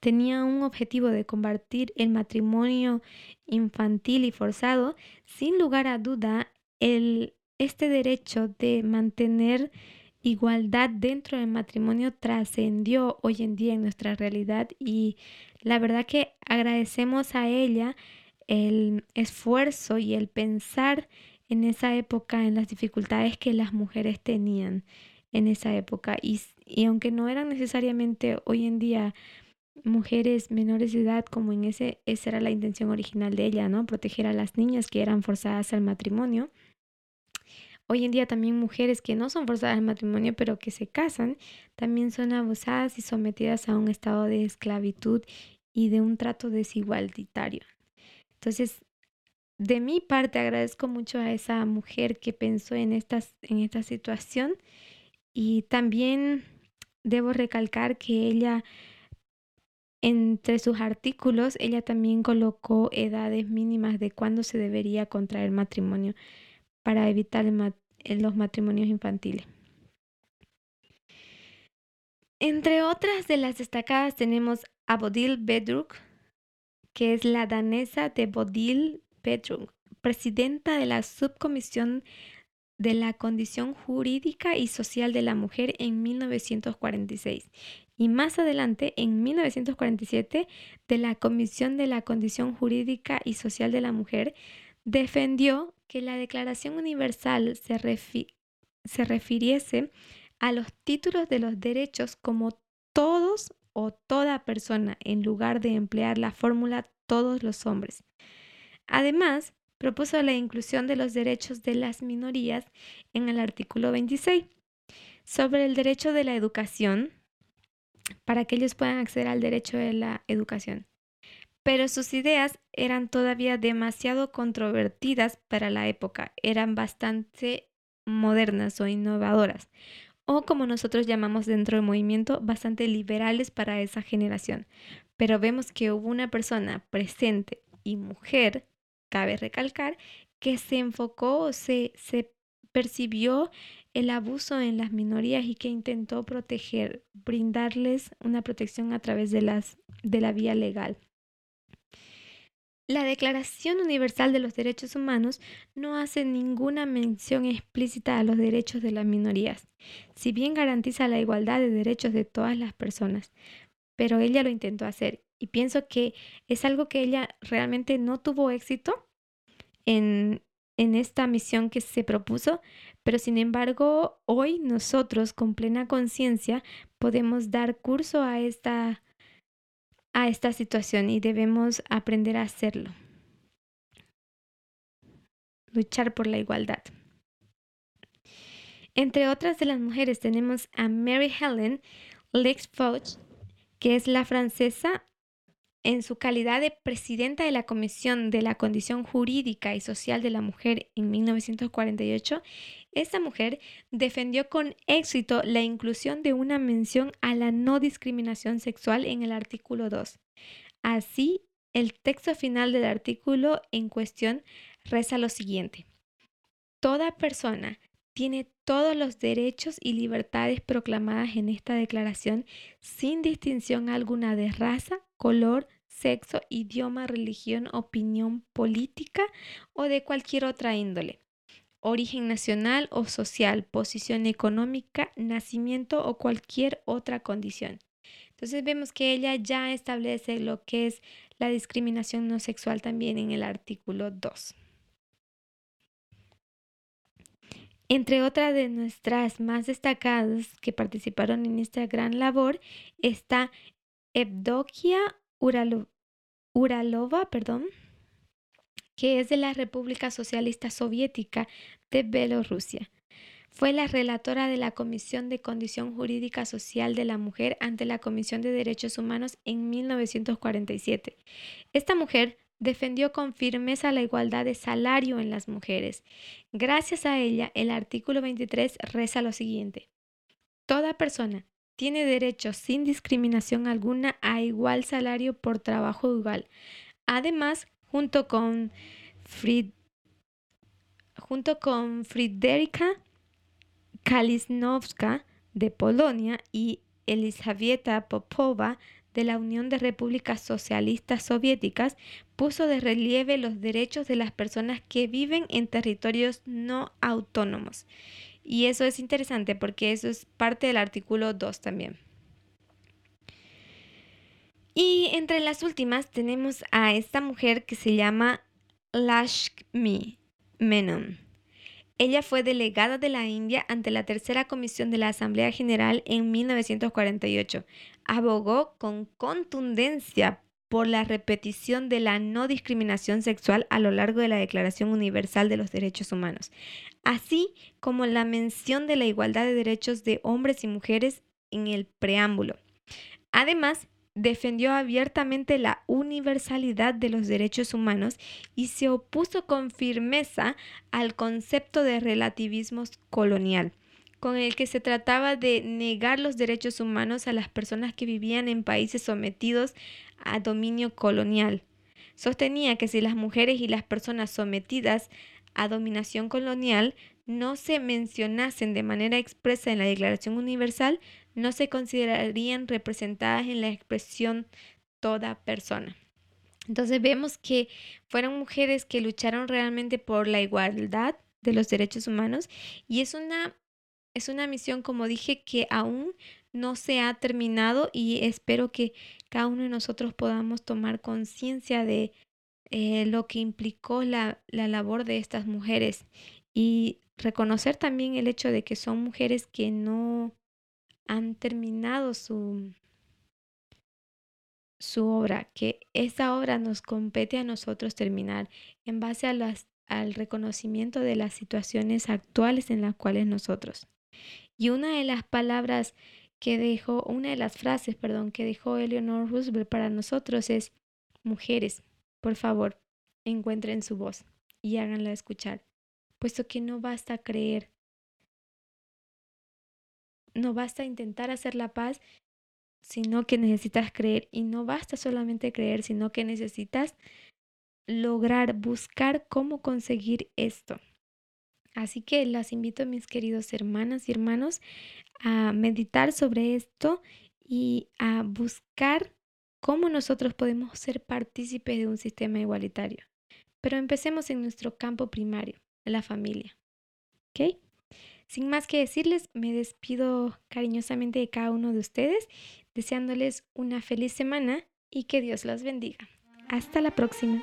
tenía un objetivo de combatir el matrimonio infantil y forzado, sin lugar a duda, el, este derecho de mantener igualdad dentro del matrimonio trascendió hoy en día en nuestra realidad y la verdad que agradecemos a ella el esfuerzo y el pensar en esa época, en las dificultades que las mujeres tenían en esa época. Y, aunque no eran necesariamente hoy en día mujeres menores de edad, como en ese, esa era la intención original de ella, ¿no? Proteger a las niñas que eran forzadas al matrimonio. Hoy en día también mujeres que no son forzadas al matrimonio, pero que se casan, también son abusadas y sometidas a un estado de esclavitud y de un trato desigualitario. Entonces, de mi parte agradezco mucho a esa mujer que pensó en, estas, en esta situación y también debo recalcar que ella, entre sus artículos, ella también colocó edades mínimas de cuándo se debería contraer matrimonio para evitar los matrimonios infantiles. Entre otras de las destacadas tenemos a Bodil Bedruk, que es la danesa de Bodil Petrum, presidenta de la Subcomisión de la Condición Jurídica y Social de la Mujer en 1946 y más adelante, en 1947, de la Comisión de la Condición Jurídica y Social de la Mujer, defendió que la Declaración Universal se, se refiriese a los títulos de los derechos como todos o toda persona en lugar de emplear la fórmula todos los hombres. Además, propuso la inclusión de los derechos de las minorías en el artículo 26 sobre el derecho de la educación para que ellos puedan acceder al derecho de la educación. Pero sus ideas eran todavía demasiado controvertidas para la época, eran bastante modernas o innovadoras, o como nosotros llamamos dentro del movimiento, bastante liberales para esa generación. Pero vemos que hubo una persona presente y mujer Cabe recalcar que se enfocó, se, se percibió el abuso en las minorías y que intentó proteger, brindarles una protección a través de, las, de la vía legal. La Declaración Universal de los Derechos Humanos no hace ninguna mención explícita a los derechos de las minorías, si bien garantiza la igualdad de derechos de todas las personas, pero ella lo intentó hacer y pienso que es algo que ella realmente no tuvo éxito en, en esta misión que se propuso, pero sin embargo hoy nosotros con plena conciencia podemos dar curso a esta a esta situación y debemos aprender a hacerlo. Luchar por la igualdad. Entre otras de las mujeres tenemos a Mary Helen Lex Foch, que es la francesa en su calidad de presidenta de la Comisión de la Condición Jurídica y Social de la Mujer en 1948, esta mujer defendió con éxito la inclusión de una mención a la no discriminación sexual en el artículo 2. Así, el texto final del artículo en cuestión reza lo siguiente. Toda persona tiene todos los derechos y libertades proclamadas en esta declaración sin distinción alguna de raza, color, sexo, idioma, religión, opinión política o de cualquier otra índole, origen nacional o social, posición económica, nacimiento o cualquier otra condición. Entonces vemos que ella ya establece lo que es la discriminación no sexual también en el artículo 2. Entre otras de nuestras más destacadas que participaron en esta gran labor está Evdokia Uralova, perdón, que es de la República Socialista Soviética de Bielorrusia. Fue la relatora de la Comisión de Condición Jurídica Social de la Mujer ante la Comisión de Derechos Humanos en 1947. Esta mujer defendió con firmeza la igualdad de salario en las mujeres. Gracias a ella, el artículo 23 reza lo siguiente. Toda persona tiene derecho sin discriminación alguna a igual salario por trabajo igual. Además, junto con, Frid junto con Friderica Kalisnowska de Polonia y Elisaveta Popova de la Unión de Repúblicas Socialistas Soviéticas puso de relieve los derechos de las personas que viven en territorios no autónomos. Y eso es interesante porque eso es parte del artículo 2 también. Y entre las últimas tenemos a esta mujer que se llama Lashmi Menon. Ella fue delegada de la India ante la Tercera Comisión de la Asamblea General en 1948. Abogó con contundencia por la repetición de la no discriminación sexual a lo largo de la Declaración Universal de los Derechos Humanos, así como la mención de la igualdad de derechos de hombres y mujeres en el preámbulo. Además, defendió abiertamente la universalidad de los derechos humanos y se opuso con firmeza al concepto de relativismo colonial, con el que se trataba de negar los derechos humanos a las personas que vivían en países sometidos a dominio colonial. Sostenía que si las mujeres y las personas sometidas a dominación colonial no se mencionasen de manera expresa en la Declaración Universal, no se considerarían representadas en la expresión toda persona. Entonces vemos que fueron mujeres que lucharon realmente por la igualdad de los derechos humanos y es una, es una misión, como dije, que aún no se ha terminado y espero que cada uno de nosotros podamos tomar conciencia de eh, lo que implicó la, la labor de estas mujeres y reconocer también el hecho de que son mujeres que no han terminado su, su obra, que esa obra nos compete a nosotros terminar en base a al reconocimiento de las situaciones actuales en las cuales nosotros. Y una de las palabras que dejó, una de las frases, perdón, que dejó Eleanor Roosevelt para nosotros es, mujeres, por favor, encuentren su voz y háganla escuchar, puesto que no basta creer no basta intentar hacer la paz, sino que necesitas creer. Y no basta solamente creer, sino que necesitas lograr, buscar cómo conseguir esto. Así que los invito, mis queridos hermanas y hermanos, a meditar sobre esto y a buscar cómo nosotros podemos ser partícipes de un sistema igualitario. Pero empecemos en nuestro campo primario, la familia. ¿Ok? Sin más que decirles, me despido cariñosamente de cada uno de ustedes, deseándoles una feliz semana y que Dios los bendiga. Hasta la próxima.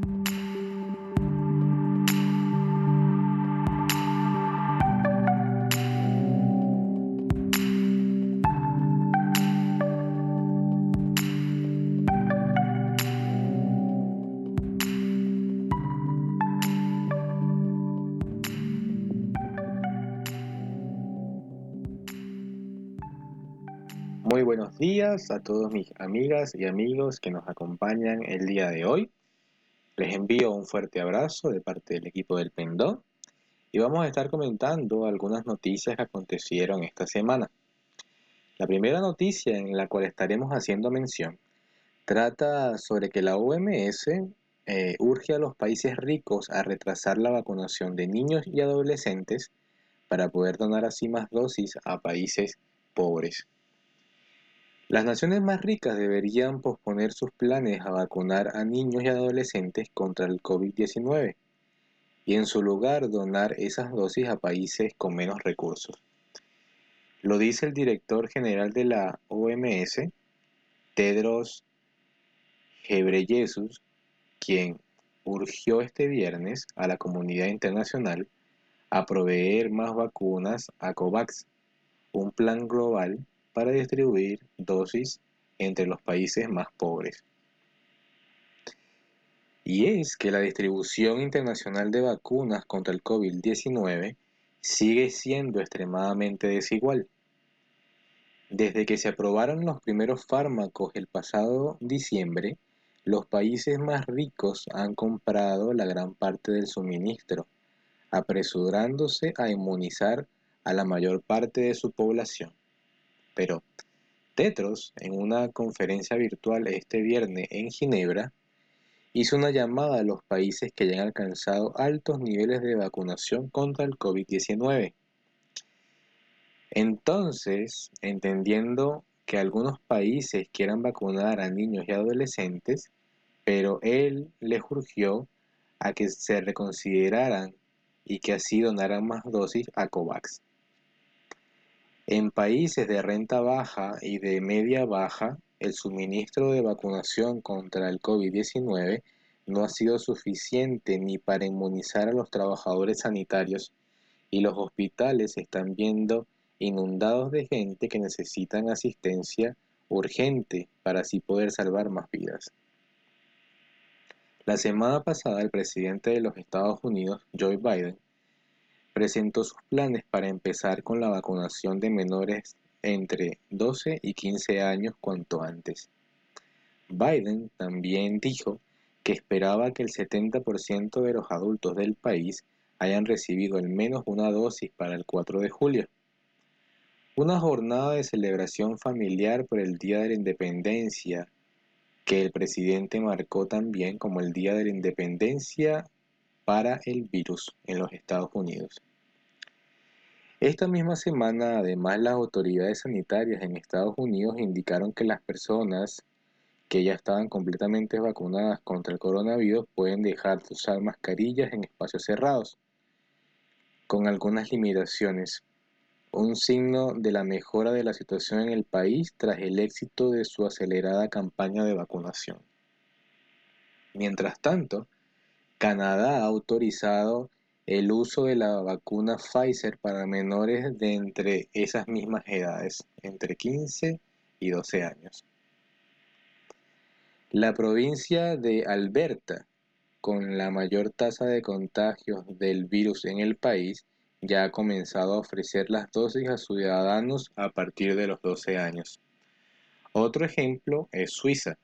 Días a todos mis amigas y amigos que nos acompañan el día de hoy. Les envío un fuerte abrazo de parte del equipo del Pendón y vamos a estar comentando algunas noticias que acontecieron esta semana. La primera noticia en la cual estaremos haciendo mención trata sobre que la OMS eh, urge a los países ricos a retrasar la vacunación de niños y adolescentes para poder donar así más dosis a países pobres. Las naciones más ricas deberían posponer sus planes a vacunar a niños y adolescentes contra el COVID-19 y en su lugar donar esas dosis a países con menos recursos. Lo dice el director general de la OMS, Tedros Ghebreyesus, quien urgió este viernes a la comunidad internacional a proveer más vacunas a COVAX, un plan global para distribuir dosis entre los países más pobres. Y es que la distribución internacional de vacunas contra el COVID-19 sigue siendo extremadamente desigual. Desde que se aprobaron los primeros fármacos el pasado diciembre, los países más ricos han comprado la gran parte del suministro, apresurándose a inmunizar a la mayor parte de su población. Pero Tetros, en una conferencia virtual este viernes en Ginebra, hizo una llamada a los países que ya han alcanzado altos niveles de vacunación contra el COVID-19. Entonces, entendiendo que algunos países quieran vacunar a niños y adolescentes, pero él les urgió a que se reconsideraran y que así donaran más dosis a COVAX. En países de renta baja y de media baja, el suministro de vacunación contra el COVID-19 no ha sido suficiente ni para inmunizar a los trabajadores sanitarios y los hospitales están viendo inundados de gente que necesitan asistencia urgente para así poder salvar más vidas. La semana pasada el presidente de los Estados Unidos, Joe Biden, presentó sus planes para empezar con la vacunación de menores entre 12 y 15 años cuanto antes. Biden también dijo que esperaba que el 70% de los adultos del país hayan recibido al menos una dosis para el 4 de julio. Una jornada de celebración familiar por el Día de la Independencia, que el presidente marcó también como el Día de la Independencia para el virus en los Estados Unidos. Esta misma semana, además, las autoridades sanitarias en Estados Unidos indicaron que las personas que ya estaban completamente vacunadas contra el coronavirus pueden dejar de usar mascarillas en espacios cerrados, con algunas limitaciones, un signo de la mejora de la situación en el país tras el éxito de su acelerada campaña de vacunación. Mientras tanto, Canadá ha autorizado el uso de la vacuna Pfizer para menores de entre esas mismas edades, entre 15 y 12 años. La provincia de Alberta con la mayor tasa de contagios del virus en el país, ya ha comenzado a ofrecer las dosis a ciudadanos a partir de los 12 años. Otro ejemplo es Suiza,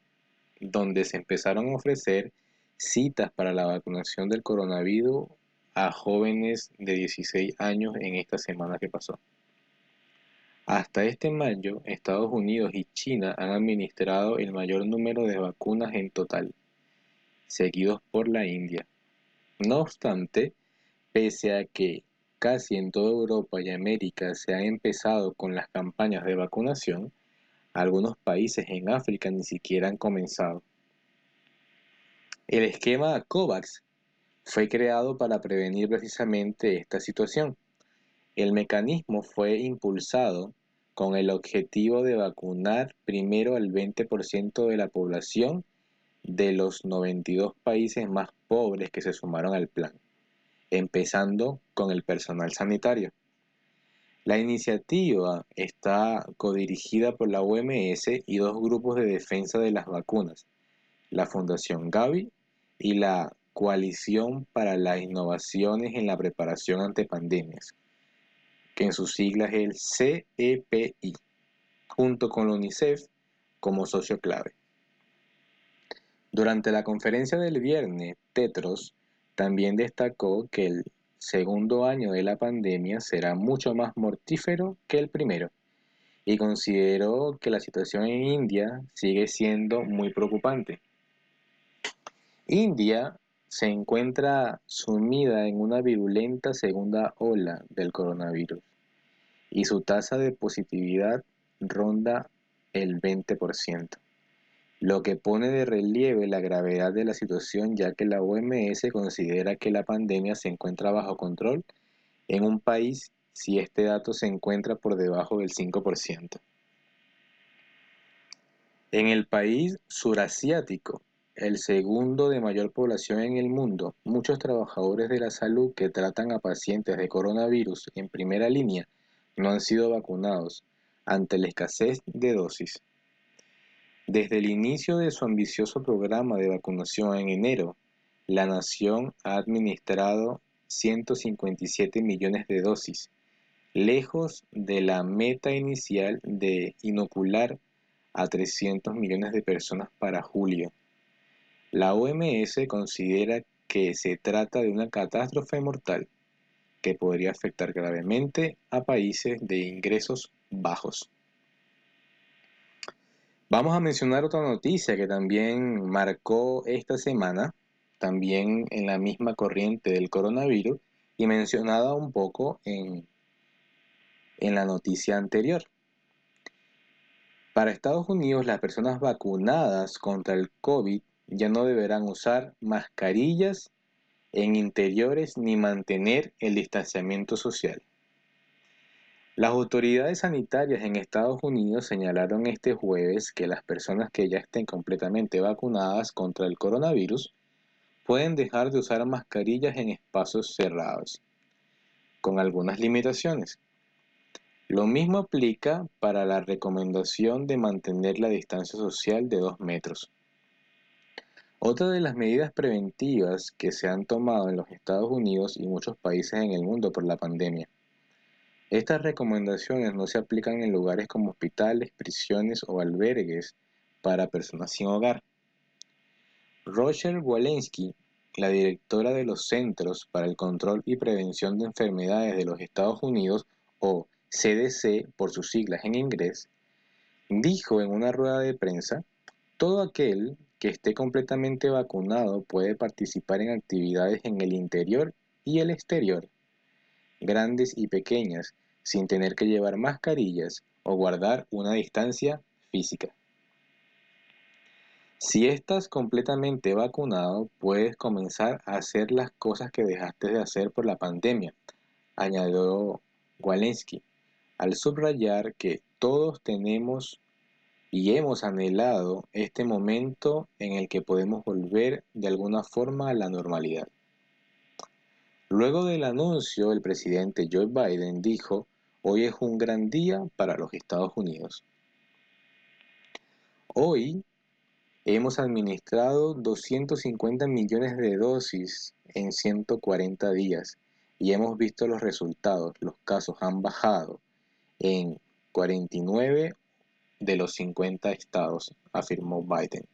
donde se empezaron a ofrecer citas para la vacunación del coronavirus a jóvenes de 16 años en esta semana que pasó. Hasta este mayo, Estados Unidos y China han administrado el mayor número de vacunas en total, seguidos por la India. No obstante, pese a que casi en toda Europa y América se han empezado con las campañas de vacunación, algunos países en África ni siquiera han comenzado. El esquema COVAX fue creado para prevenir precisamente esta situación. El mecanismo fue impulsado con el objetivo de vacunar primero al 20% de la población de los 92 países más pobres que se sumaron al plan, empezando con el personal sanitario. La iniciativa está codirigida por la OMS y dos grupos de defensa de las vacunas, la Fundación Gavi y la Coalición para las Innovaciones en la Preparación ante Pandemias, que en sus siglas es el CEPI, junto con la UNICEF como socio clave. Durante la conferencia del viernes, Tetros también destacó que el segundo año de la pandemia será mucho más mortífero que el primero y consideró que la situación en India sigue siendo muy preocupante. India se encuentra sumida en una virulenta segunda ola del coronavirus y su tasa de positividad ronda el 20% lo que pone de relieve la gravedad de la situación ya que la OMS considera que la pandemia se encuentra bajo control en un país si este dato se encuentra por debajo del 5%. En el país surasiático, el segundo de mayor población en el mundo, muchos trabajadores de la salud que tratan a pacientes de coronavirus en primera línea no han sido vacunados ante la escasez de dosis. Desde el inicio de su ambicioso programa de vacunación en enero, la nación ha administrado 157 millones de dosis, lejos de la meta inicial de inocular a 300 millones de personas para julio. La OMS considera que se trata de una catástrofe mortal que podría afectar gravemente a países de ingresos bajos. Vamos a mencionar otra noticia que también marcó esta semana, también en la misma corriente del coronavirus y mencionada un poco en, en la noticia anterior. Para Estados Unidos, las personas vacunadas contra el COVID ya no deberán usar mascarillas en interiores ni mantener el distanciamiento social. Las autoridades sanitarias en Estados Unidos señalaron este jueves que las personas que ya estén completamente vacunadas contra el coronavirus pueden dejar de usar mascarillas en espacios cerrados, con algunas limitaciones. Lo mismo aplica para la recomendación de mantener la distancia social de 2 metros. Otra de las medidas preventivas que se han tomado en los Estados Unidos y muchos países en el mundo por la pandemia estas recomendaciones no se aplican en lugares como hospitales, prisiones o albergues para personas sin hogar. Roger Walensky, la directora de los Centros para el Control y Prevención de Enfermedades de los Estados Unidos, o CDC por sus siglas en inglés, dijo en una rueda de prensa, todo aquel que esté completamente vacunado puede participar en actividades en el interior y el exterior grandes y pequeñas, sin tener que llevar mascarillas o guardar una distancia física. Si estás completamente vacunado, puedes comenzar a hacer las cosas que dejaste de hacer por la pandemia, añadió Walensky, al subrayar que todos tenemos y hemos anhelado este momento en el que podemos volver de alguna forma a la normalidad. Luego del anuncio, el presidente Joe Biden dijo, hoy es un gran día para los Estados Unidos. Hoy hemos administrado 250 millones de dosis en 140 días y hemos visto los resultados. Los casos han bajado en 49 de los 50 estados, afirmó Biden.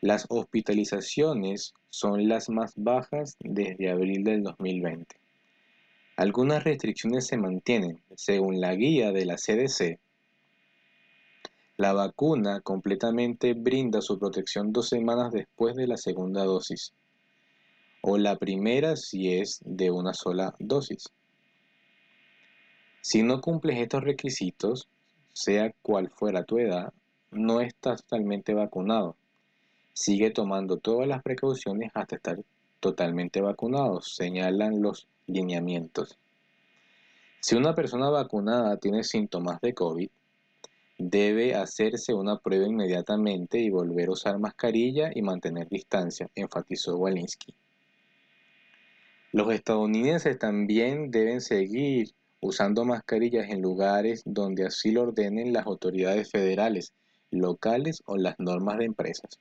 Las hospitalizaciones son las más bajas desde abril del 2020. Algunas restricciones se mantienen. Según la guía de la CDC, la vacuna completamente brinda su protección dos semanas después de la segunda dosis, o la primera si es de una sola dosis. Si no cumples estos requisitos, sea cual fuera tu edad, no estás totalmente vacunado. Sigue tomando todas las precauciones hasta estar totalmente vacunado, señalan los lineamientos. Si una persona vacunada tiene síntomas de COVID, debe hacerse una prueba inmediatamente y volver a usar mascarilla y mantener distancia, enfatizó Walensky. Los estadounidenses también deben seguir usando mascarillas en lugares donde así lo ordenen las autoridades federales, locales o las normas de empresas.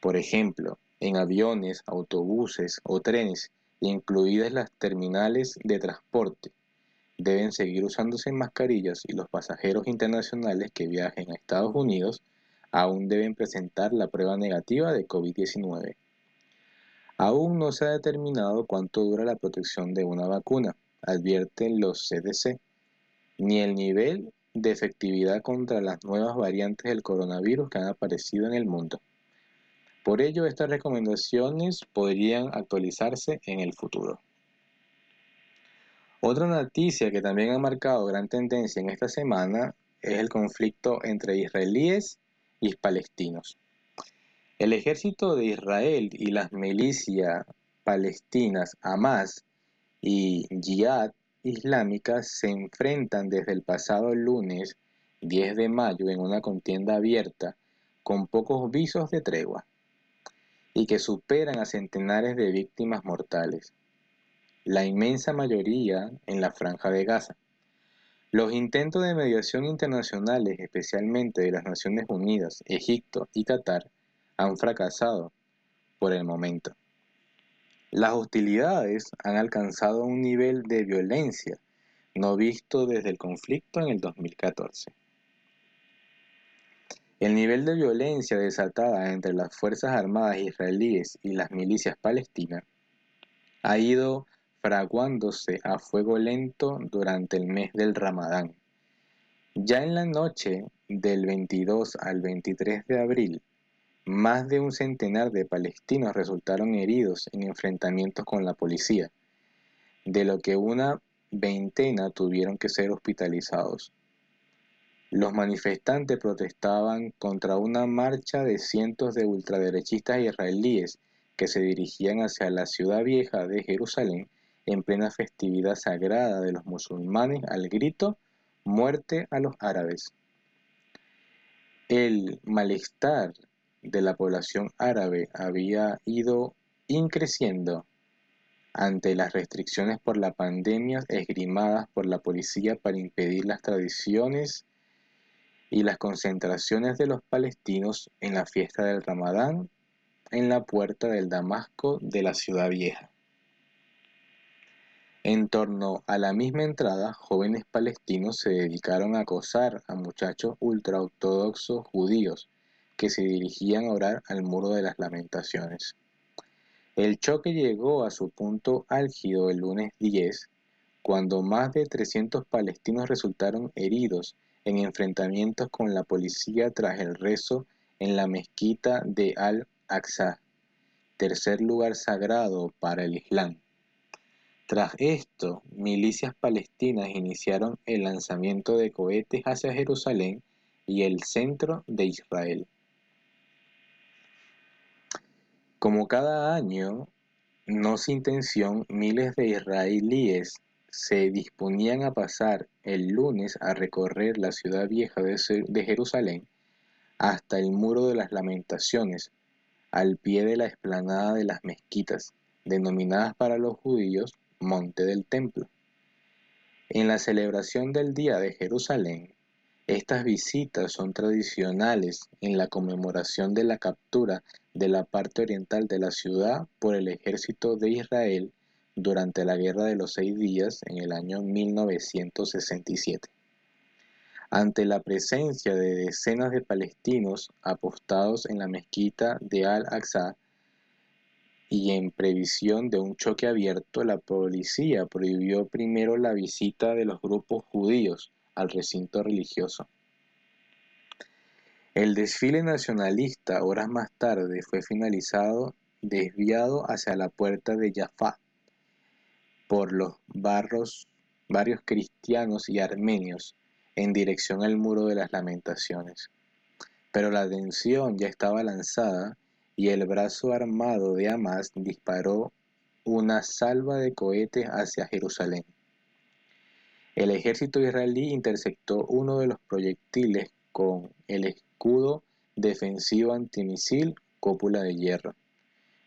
Por ejemplo, en aviones, autobuses o trenes, incluidas las terminales de transporte, deben seguir usándose mascarillas y los pasajeros internacionales que viajen a Estados Unidos aún deben presentar la prueba negativa de COVID-19. Aún no se ha determinado cuánto dura la protección de una vacuna, advierten los CDC, ni el nivel de efectividad contra las nuevas variantes del coronavirus que han aparecido en el mundo. Por ello, estas recomendaciones podrían actualizarse en el futuro. Otra noticia que también ha marcado gran tendencia en esta semana es el conflicto entre israelíes y palestinos. El ejército de Israel y las milicias palestinas Hamas y Jihad Islámica se enfrentan desde el pasado lunes 10 de mayo en una contienda abierta con pocos visos de tregua y que superan a centenares de víctimas mortales, la inmensa mayoría en la franja de Gaza. Los intentos de mediación internacionales, especialmente de las Naciones Unidas, Egipto y Qatar, han fracasado por el momento. Las hostilidades han alcanzado un nivel de violencia no visto desde el conflicto en el 2014. El nivel de violencia desatada entre las Fuerzas Armadas israelíes y las milicias palestinas ha ido fraguándose a fuego lento durante el mes del Ramadán. Ya en la noche del 22 al 23 de abril, más de un centenar de palestinos resultaron heridos en enfrentamientos con la policía, de lo que una veintena tuvieron que ser hospitalizados. Los manifestantes protestaban contra una marcha de cientos de ultraderechistas israelíes que se dirigían hacia la ciudad vieja de Jerusalén en plena festividad sagrada de los musulmanes al grito muerte a los árabes. El malestar de la población árabe había ido increciendo ante las restricciones por la pandemia esgrimadas por la policía para impedir las tradiciones y las concentraciones de los palestinos en la fiesta del Ramadán en la puerta del Damasco de la ciudad vieja. En torno a la misma entrada, jóvenes palestinos se dedicaron a acosar a muchachos ultraortodoxos judíos que se dirigían a orar al muro de las lamentaciones. El choque llegó a su punto álgido el lunes 10, cuando más de 300 palestinos resultaron heridos en enfrentamientos con la policía tras el rezo en la mezquita de Al-Aqsa, tercer lugar sagrado para el Islam. Tras esto, milicias palestinas iniciaron el lanzamiento de cohetes hacia Jerusalén y el centro de Israel. Como cada año, no sin tensión, miles de israelíes se disponían a pasar el lunes a recorrer la ciudad vieja de Jerusalén hasta el muro de las lamentaciones, al pie de la explanada de las mezquitas, denominadas para los judíos Monte del Templo. En la celebración del Día de Jerusalén, Estas visitas son tradicionales en la conmemoración de la captura de la parte oriental de la ciudad por el ejército de Israel durante la Guerra de los Seis Días en el año 1967. Ante la presencia de decenas de palestinos apostados en la mezquita de Al-Aqsa y en previsión de un choque abierto, la policía prohibió primero la visita de los grupos judíos al recinto religioso. El desfile nacionalista horas más tarde fue finalizado desviado hacia la puerta de Jaffa por los barros, barrios cristianos y armenios en dirección al muro de las lamentaciones. Pero la atención ya estaba lanzada y el brazo armado de Hamas disparó una salva de cohetes hacia Jerusalén. El ejército israelí interceptó uno de los proyectiles con el escudo defensivo antimisil cópula de hierro,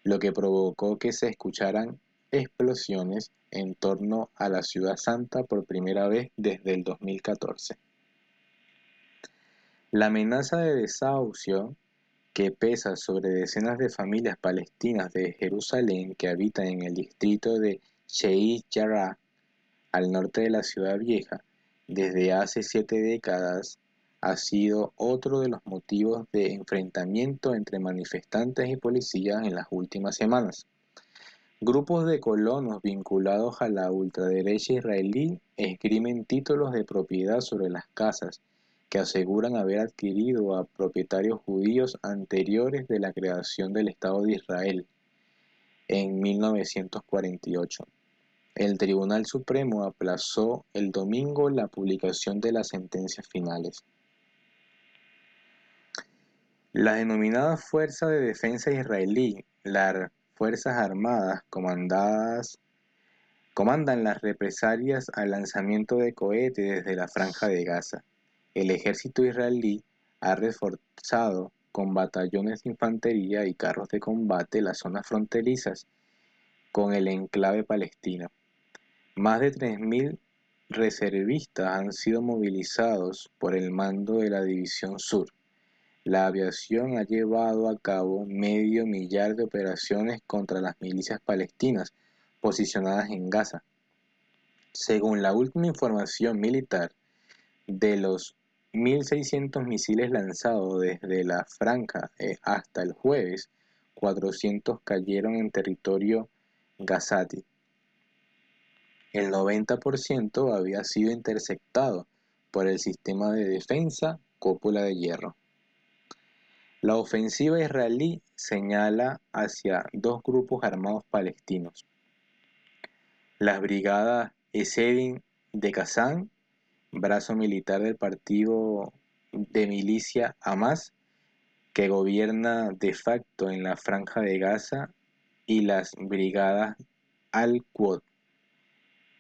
lo que provocó que se escucharan explosiones en torno a la ciudad santa por primera vez desde el 2014. La amenaza de desahucio que pesa sobre decenas de familias palestinas de Jerusalén que habitan en el distrito de Sheikh Jarrah al norte de la ciudad vieja desde hace siete décadas ha sido otro de los motivos de enfrentamiento entre manifestantes y policías en las últimas semanas. Grupos de colonos vinculados a la ultraderecha israelí esgrimen títulos de propiedad sobre las casas que aseguran haber adquirido a propietarios judíos anteriores de la creación del Estado de Israel en 1948. El Tribunal Supremo aplazó el domingo la publicación de las sentencias finales. La denominada Fuerza de Defensa Israelí, las Fuerzas Armadas comandadas, comandan las represalias al lanzamiento de cohetes desde la franja de Gaza. El ejército israelí ha reforzado con batallones de infantería y carros de combate las zonas fronterizas con el enclave palestino. Más de 3.000 reservistas han sido movilizados por el mando de la División Sur. La aviación ha llevado a cabo medio millar de operaciones contra las milicias palestinas posicionadas en Gaza. Según la última información militar, de los 1.600 misiles lanzados desde la franja eh, hasta el jueves, 400 cayeron en territorio gazati el 90% había sido interceptado por el sistema de defensa Cópula de Hierro. La ofensiva israelí señala hacia dos grupos armados palestinos. Las brigadas Esedin de Kazán, brazo militar del partido de milicia Hamas, que gobierna de facto en la franja de Gaza, y las brigadas Al-Quds,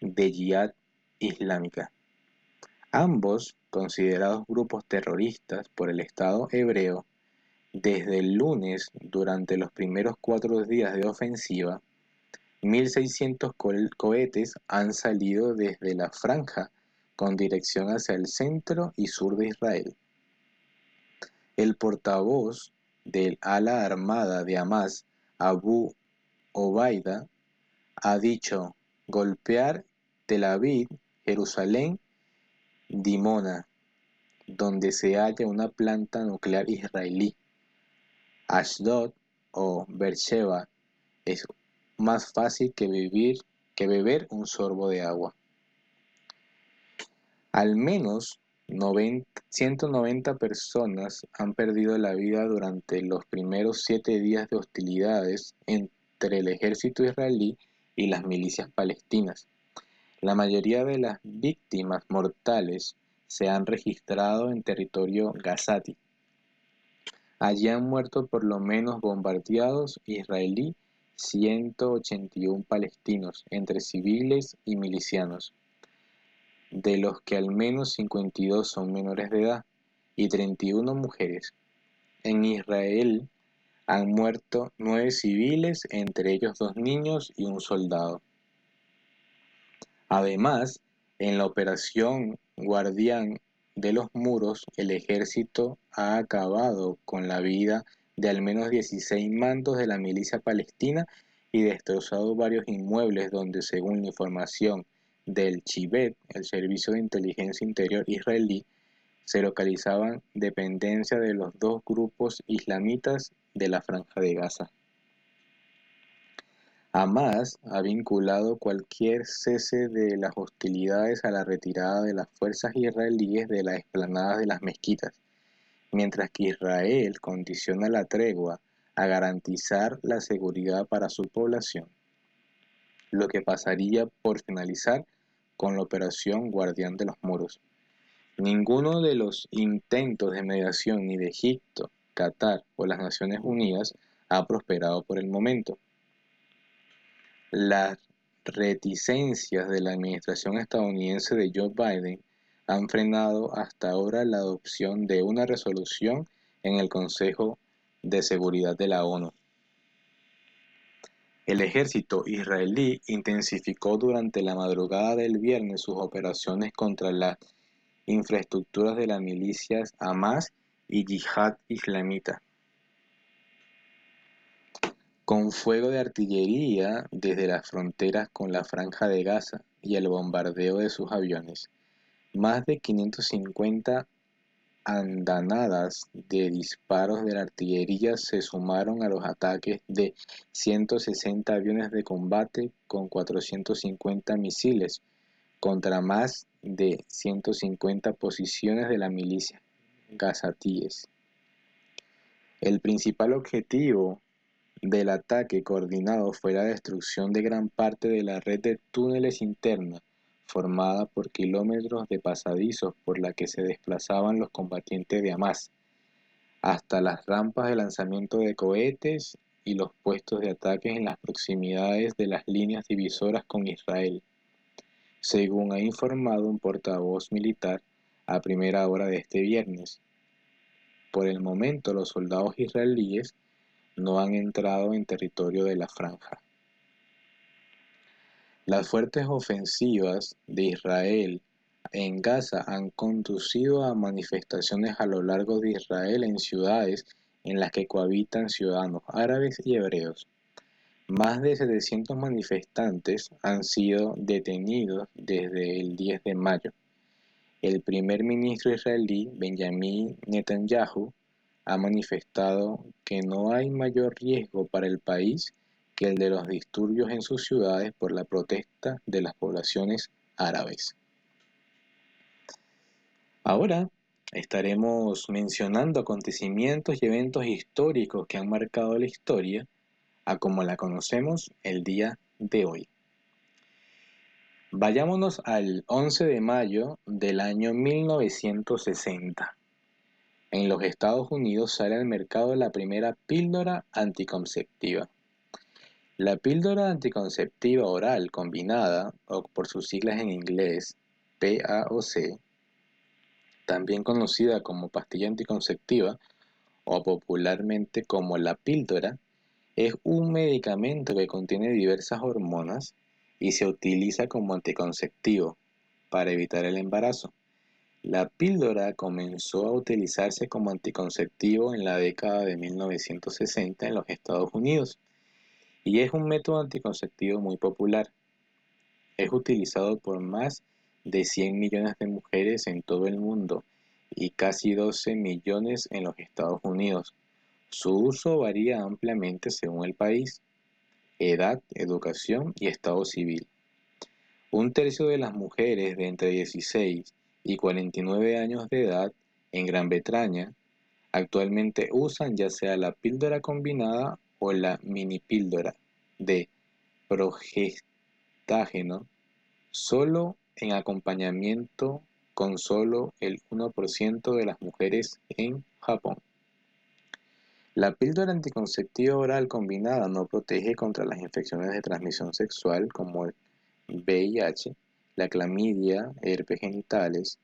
de Yihad Islámica. Ambos, considerados grupos terroristas por el Estado hebreo, desde el lunes, durante los primeros cuatro días de ofensiva, 1.600 cohetes han salido desde la franja con dirección hacia el centro y sur de Israel. El portavoz del ala armada de Hamas, Abu Obaida, ha dicho, golpear Tel Aviv, Jerusalén, Dimona, donde se halla una planta nuclear israelí. Ashdod o Beersheba es más fácil que vivir que beber un sorbo de agua. Al menos 190 personas han perdido la vida durante los primeros siete días de hostilidades entre el ejército israelí y las milicias palestinas. La mayoría de las víctimas mortales se han registrado en territorio gazati. Allí han muerto por lo menos bombardeados israelí 181 palestinos, entre civiles y milicianos, de los que al menos 52 son menores de edad y 31 mujeres. En Israel han muerto nueve civiles, entre ellos dos niños y un soldado. Además, en la operación Guardián de los muros, el ejército ha acabado con la vida de al menos 16 mandos de la milicia palestina y destrozado varios inmuebles donde, según la información del Chivet, el Servicio de Inteligencia Interior israelí, se localizaban dependencias de los dos grupos islamitas de la Franja de Gaza. Hamas ha vinculado cualquier cese de las hostilidades a la retirada de las fuerzas israelíes de las explanadas de las mezquitas, mientras que Israel condiciona la tregua a garantizar la seguridad para su población, lo que pasaría por finalizar con la operación Guardián de los Muros. Ninguno de los intentos de mediación ni de Egipto, Qatar o las Naciones Unidas ha prosperado por el momento. Las reticencias de la administración estadounidense de Joe Biden han frenado hasta ahora la adopción de una resolución en el Consejo de Seguridad de la ONU. El ejército israelí intensificó durante la madrugada del viernes sus operaciones contra las infraestructuras de las milicias Hamas y Yihad Islamita, con fuego de artillería desde las fronteras con la Franja de Gaza y el bombardeo de sus aviones. Más de 550 andanadas de disparos de la artillería se sumaron a los ataques de 160 aviones de combate con 450 misiles contra más de 150 posiciones de la milicia gazatíes. El principal objetivo del ataque coordinado fue la destrucción de gran parte de la red de túneles interna formada por kilómetros de pasadizos por la que se desplazaban los combatientes de Hamas, hasta las rampas de lanzamiento de cohetes y los puestos de ataque en las proximidades de las líneas divisoras con Israel, según ha informado un portavoz militar a primera hora de este viernes. Por el momento los soldados israelíes no han entrado en territorio de la franja. Las fuertes ofensivas de Israel en Gaza han conducido a manifestaciones a lo largo de Israel en ciudades en las que cohabitan ciudadanos árabes y hebreos. Más de 700 manifestantes han sido detenidos desde el 10 de mayo. El primer ministro israelí, Benjamin Netanyahu, ha manifestado que no hay mayor riesgo para el país que el de los disturbios en sus ciudades por la protesta de las poblaciones árabes. Ahora estaremos mencionando acontecimientos y eventos históricos que han marcado la historia a como la conocemos el día de hoy. Vayámonos al 11 de mayo del año 1960. En los Estados Unidos sale al mercado la primera píldora anticonceptiva. La píldora anticonceptiva oral combinada, o por sus siglas en inglés PAOC, también conocida como pastilla anticonceptiva o popularmente como la píldora, es un medicamento que contiene diversas hormonas y se utiliza como anticonceptivo para evitar el embarazo. La píldora comenzó a utilizarse como anticonceptivo en la década de 1960 en los Estados Unidos y es un método anticonceptivo muy popular. Es utilizado por más de 100 millones de mujeres en todo el mundo y casi 12 millones en los Estados Unidos. Su uso varía ampliamente según el país, edad, educación y estado civil. Un tercio de las mujeres de entre 16 y 49 años de edad en Gran Bretaña actualmente usan ya sea la píldora combinada o la mini píldora de progestágeno solo en acompañamiento con solo el 1% de las mujeres en Japón. La píldora anticonceptiva oral combinada no protege contra las infecciones de transmisión sexual como el VIH, la clamidia, herpes genitales,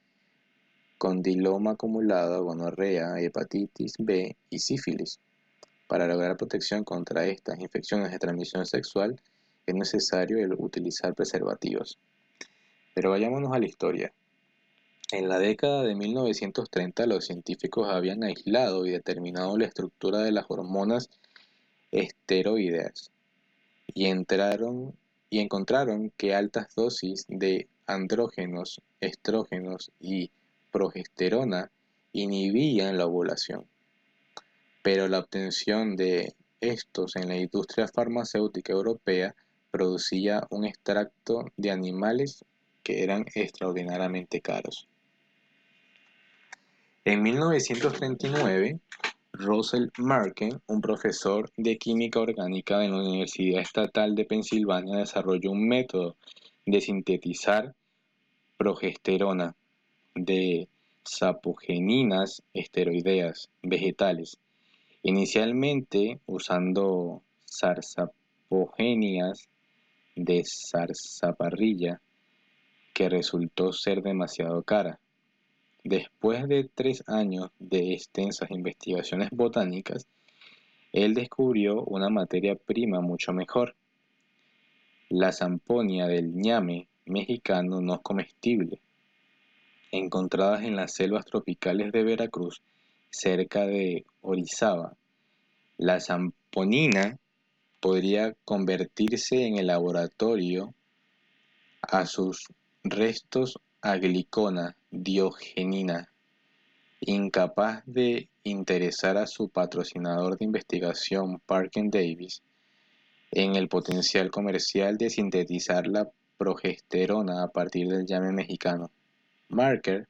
condiloma acumulado, gonorrea, hepatitis B y sífilis. Para lograr protección contra estas infecciones de transmisión sexual es necesario utilizar preservativos. Pero vayámonos a la historia. En la década de 1930 los científicos habían aislado y determinado la estructura de las hormonas esteroideas y, entraron, y encontraron que altas dosis de andrógenos, estrógenos y progesterona inhibían la ovulación. Pero la obtención de estos en la industria farmacéutica europea producía un extracto de animales que eran extraordinariamente caros. En 1939, Russell Marken, un profesor de química orgánica en la Universidad Estatal de Pensilvania, desarrolló un método de sintetizar progesterona de sapogeninas esteroideas vegetales, inicialmente usando zarzapogenias de zarzaparrilla, que resultó ser demasiado cara. Después de tres años de extensas investigaciones botánicas, él descubrió una materia prima mucho mejor, la zamponia del ñame mexicano no comestible, encontradas en las selvas tropicales de Veracruz, cerca de Orizaba. La zamponina podría convertirse en el laboratorio a sus restos a glicona diogenina, incapaz de interesar a su patrocinador de investigación Parker Davis en el potencial comercial de sintetizar la progesterona a partir del llame mexicano. Marker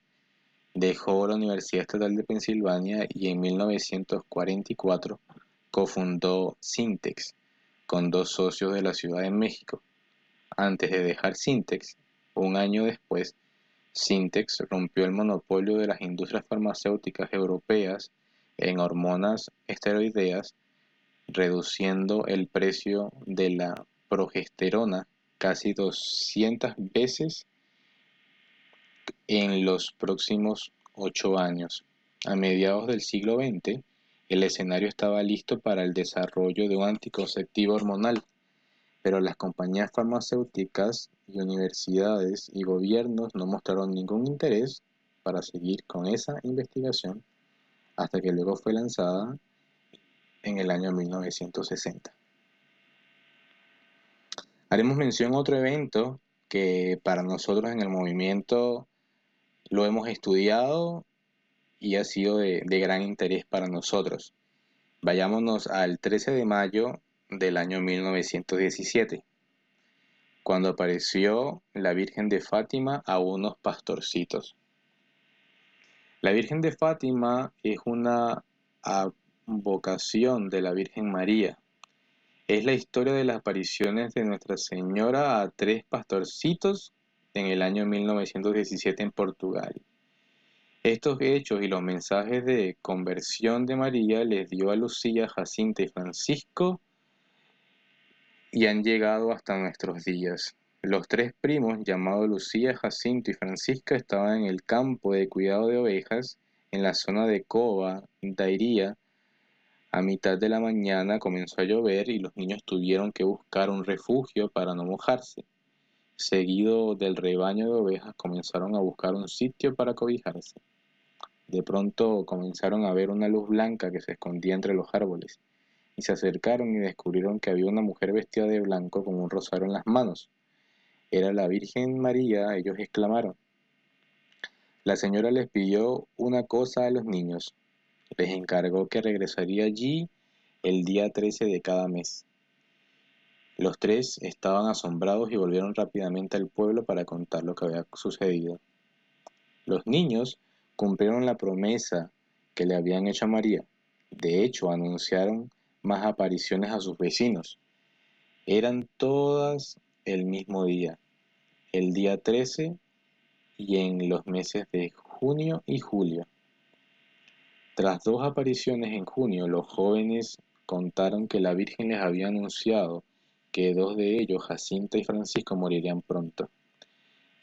dejó la Universidad Estatal de Pensilvania y en 1944 cofundó Syntex con dos socios de la Ciudad de México. Antes de dejar Syntex, un año después, Syntex rompió el monopolio de las industrias farmacéuticas europeas en hormonas esteroideas, reduciendo el precio de la progesterona casi 200 veces en los próximos ocho años. A mediados del siglo XX, el escenario estaba listo para el desarrollo de un anticonceptivo hormonal, pero las compañías farmacéuticas y universidades y gobiernos no mostraron ningún interés para seguir con esa investigación hasta que luego fue lanzada en el año 1960. Haremos mención a otro evento que para nosotros en el movimiento lo hemos estudiado y ha sido de, de, gran interés para nosotros. Vayámonos al 13 de mayo del año 1917, cuando apareció la Virgen de Fátima a unos pastorcitos. La Virgen de Fátima es una vocación de la Virgen María es la historia de las apariciones de Nuestra Señora a tres pastorcitos en el año 1917 en Portugal. Estos hechos y los mensajes de conversión de María les dio a Lucía, Jacinta y Francisco y han llegado hasta nuestros días. Los tres primos, llamados Lucía, Jacinto y Francisca, estaban en el campo de cuidado de ovejas en la zona de Cova, Dairía, a mitad de la mañana comenzó a llover y los niños tuvieron que buscar un refugio para no mojarse. Seguido del rebaño de ovejas comenzaron a buscar un sitio para cobijarse. De pronto comenzaron a ver una luz blanca que se escondía entre los árboles, y se acercaron y descubrieron que había una mujer vestida de blanco con un rosario en las manos. Era la Virgen María, ellos exclamaron. La señora les pidió una cosa a los niños, les encargó que regresaría allí el día 13 de cada mes. Los tres estaban asombrados y volvieron rápidamente al pueblo para contar lo que había sucedido. Los niños cumplieron la promesa que le habían hecho a María. De hecho, anunciaron más apariciones a sus vecinos. Eran todas el mismo día, el día 13 y en los meses de junio y julio. Tras dos apariciones en junio, los jóvenes contaron que la Virgen les había anunciado que dos de ellos, Jacinta y Francisco, morirían pronto.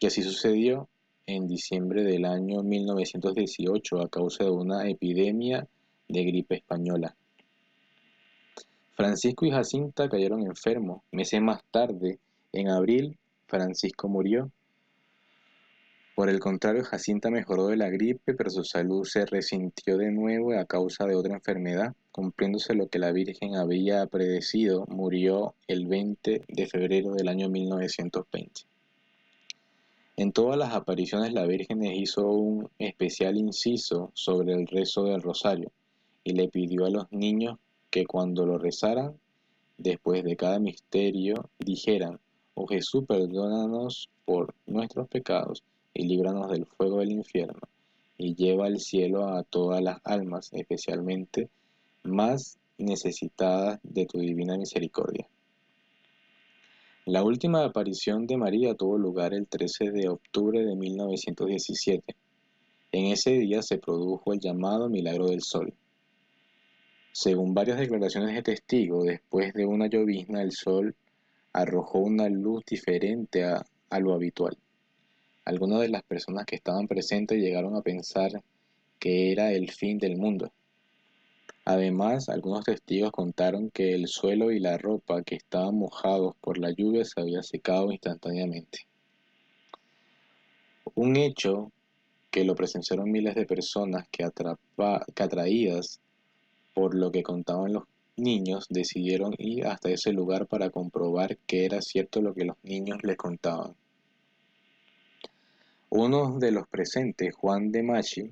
Y así sucedió en diciembre del año 1918 a causa de una epidemia de gripe española. Francisco y Jacinta cayeron enfermos. Meses más tarde, en abril, Francisco murió Por el contrario, Jacinta mejoró de la gripe, pero su salud se resintió de nuevo a causa de otra enfermedad. Cumpliéndose lo que la Virgen había predecido, murió el 20 de febrero del año 1920. En todas las apariciones la Virgen hizo un especial inciso sobre el rezo del rosario y le pidió a los niños que cuando lo rezaran, después de cada misterio, dijeran, oh Jesús, perdónanos por nuestros pecados y líbranos del fuego del infierno, y lleva al cielo a todas las almas, especialmente más necesitadas de tu divina misericordia. La última aparición de María tuvo lugar el 13 de octubre de 1917. En ese día se produjo el llamado Milagro del Sol. Según varias declaraciones de testigos, después de una llovizna el sol arrojó una luz diferente a, lo habitual. Algunas de las personas que estaban presentes llegaron a pensar que era el fin del mundo. Además, algunos testigos contaron que el suelo y la ropa que estaban mojados por la lluvia se había secado instantáneamente. Un hecho que lo presenciaron miles de personas que, que atraídas por lo que contaban los niños decidieron ir hasta ese lugar para comprobar que era cierto lo que los niños les contaban. Uno de los presentes, Juan de Machi,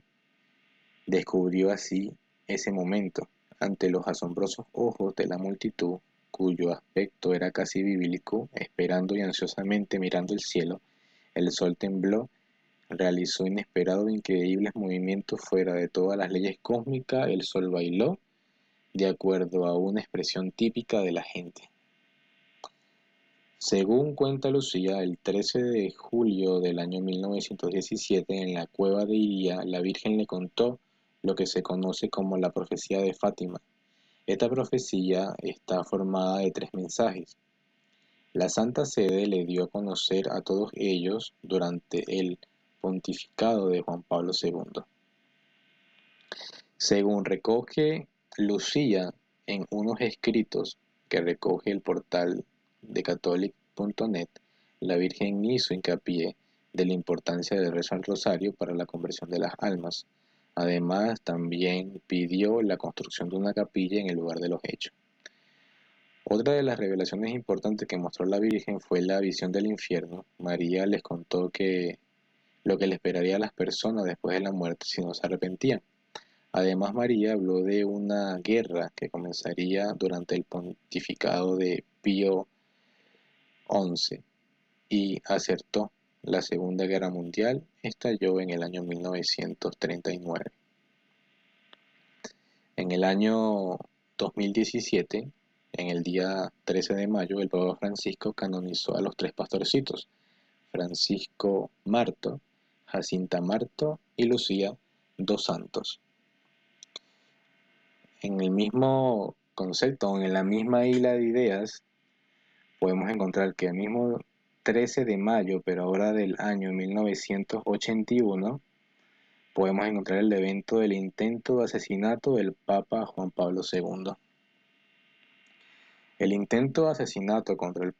descubrió así ese momento, ante los asombrosos ojos de la multitud, cuyo aspecto era casi bíblico, esperando y ansiosamente mirando el cielo, el sol tembló, realizó inesperados e increíbles movimientos fuera de todas las leyes cósmicas, el sol bailó, de acuerdo a una expresión típica de la gente. Según cuenta Lucía, el 13 de julio del año 1917, en la cueva de Iría, la Virgen le contó lo que se conoce como la profecía de Fátima. Esta profecía está formada de tres mensajes. La Santa Sede le dio a conocer a todos ellos durante el pontificado de Juan Pablo II. Según recoge Lucía en unos escritos que recoge el portal de catholic.net, la Virgen hizo hincapié de la importancia del rezo al rosario para la conversión de las almas. Además, también pidió la construcción de una capilla en el lugar de los hechos. Otra de las revelaciones importantes que mostró la Virgen fue la visión del infierno. María les contó que lo que le esperaría a las personas después de la muerte si no se arrepentían. Además, María habló de una guerra que comenzaría durante el pontificado de Pío XI y acertó. La Segunda Guerra Mundial estalló en el año 1939. En el año 2017, en el día 13 de mayo, el Papa Francisco canonizó a los tres pastorcitos, Francisco Marto, Jacinta Marto y Lucía dos Santos. En el mismo concepto, en la misma isla de ideas, podemos encontrar que el mismo 13 de mayo, pero ahora del año 1981, podemos encontrar el evento del intento de asesinato del Papa Juan Pablo II. El intento de asesinato contra el,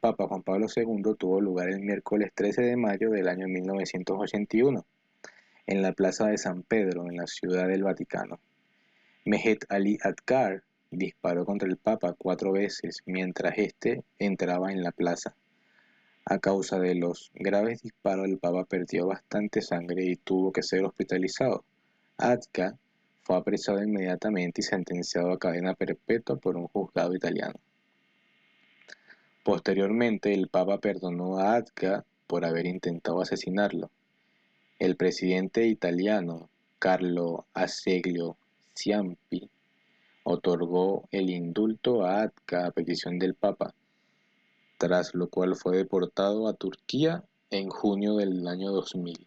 Papa Juan Pablo II tuvo lugar el miércoles 13 de mayo del año 1981 en la Plaza de San Pedro, en la Ciudad del Vaticano. Mehet Ali Adkar disparó contra el Papa cuatro veces mientras éste entraba en la plaza. A causa de los graves disparos, el Papa perdió bastante sangre y tuvo que ser hospitalizado. Adka fue apresado inmediatamente y sentenciado a cadena perpetua por un juzgado italiano. Posteriormente, el Papa perdonó a Adka por haber intentado asesinarlo. El presidente italiano Carlo Azeglio Ciampi otorgó el indulto a Atka a petición del Papa, tras lo cual fue deportado a Turquía en junio del año 2000.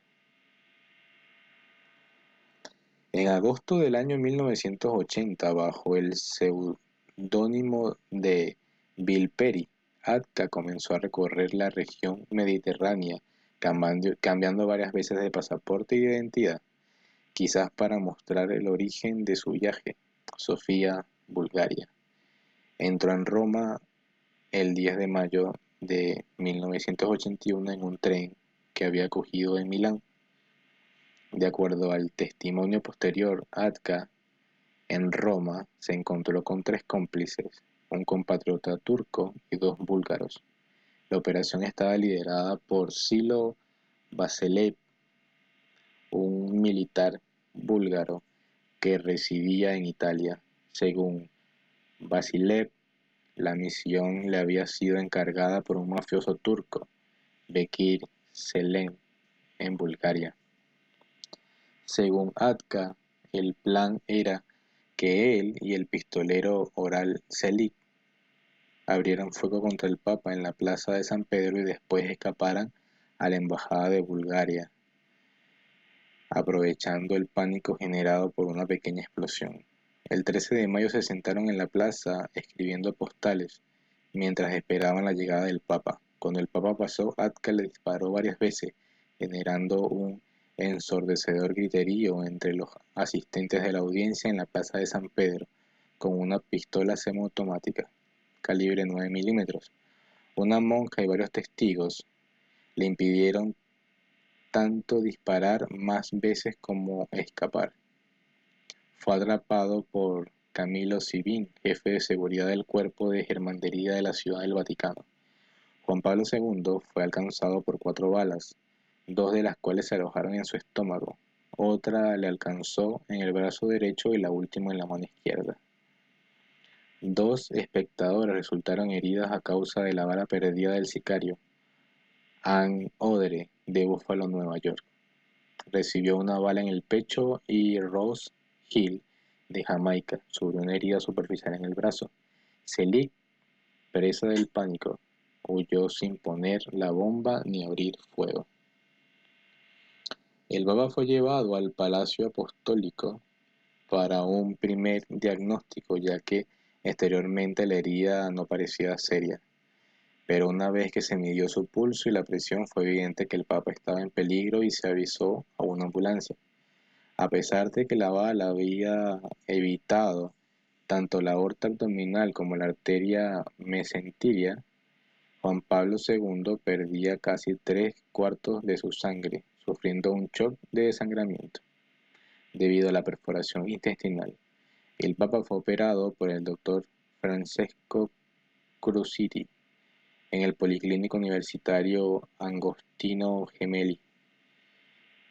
En agosto del año 1980, bajo el seudónimo de Vilperi, Atka comenzó a recorrer la región mediterránea, cambiando, cambiando varias veces de pasaporte y de identidad quizás para mostrar el origen de su viaje, Sofía, Bulgaria. Entró en Roma el 10 de mayo de 1981 en un tren que había acogido en Milán. De acuerdo al testimonio posterior, Atka en Roma se encontró con tres cómplices, un compatriota turco y dos búlgaros. La operación estaba liderada por Silo Vaselev, un militar búlgaro que residía en Italia. Según Vasilev, la misión le había sido encargada por un mafioso turco, Bekir Selen, en Bulgaria. Según Atka, el plan era que él y el pistolero Oral Selik abrieran fuego contra el Papa en la plaza de San Pedro y después escaparan a la embajada de Bulgaria, aprovechando el pánico generado por una pequeña explosión. El 13 de mayo se sentaron en la plaza escribiendo postales mientras esperaban la llegada del Papa. Cuando el Papa pasó, Atka le disparó varias veces, generando un ensordecedor griterío entre los asistentes de la audiencia en la plaza de San Pedro, con una pistola semiautomática calibre 9 milímetros. Una monja y varios testigos le impidieron tanto disparar más veces como escapar. Fue atrapado por Camilo Sibín, jefe de seguridad del cuerpo de germandería de la Ciudad del Vaticano. Juan Pablo II fue alcanzado por cuatro balas, dos de las cuales se alojaron en su estómago, otra le alcanzó en el brazo derecho y la última en la mano izquierda. Dos espectadores resultaron heridas a causa de la bala perdida del sicario. Ann Odre, de Buffalo, Nueva York, recibió una bala en el pecho y Rose Hill, de Jamaica, sufrió una herida superficial en el brazo. Selig, presa del pánico, huyó sin poner la bomba ni abrir fuego. El Baba fue llevado al Palacio Apostólico para un primer diagnóstico, ya que Exteriormente la herida no parecía seria, pero una vez que se midió su pulso y la presión fue evidente que el Papa estaba en peligro y se avisó a una ambulancia. A pesar de que la bala había evitado tanto la aorta abdominal como la arteria mesentiria, Juan Pablo II perdía casi tres cuartos de su sangre, sufriendo un shock de desangramiento debido a la perforación intestinal. El Papa fue operado por el doctor Francesco Cruziti en el Policlínico Universitario Angostino Gemelli,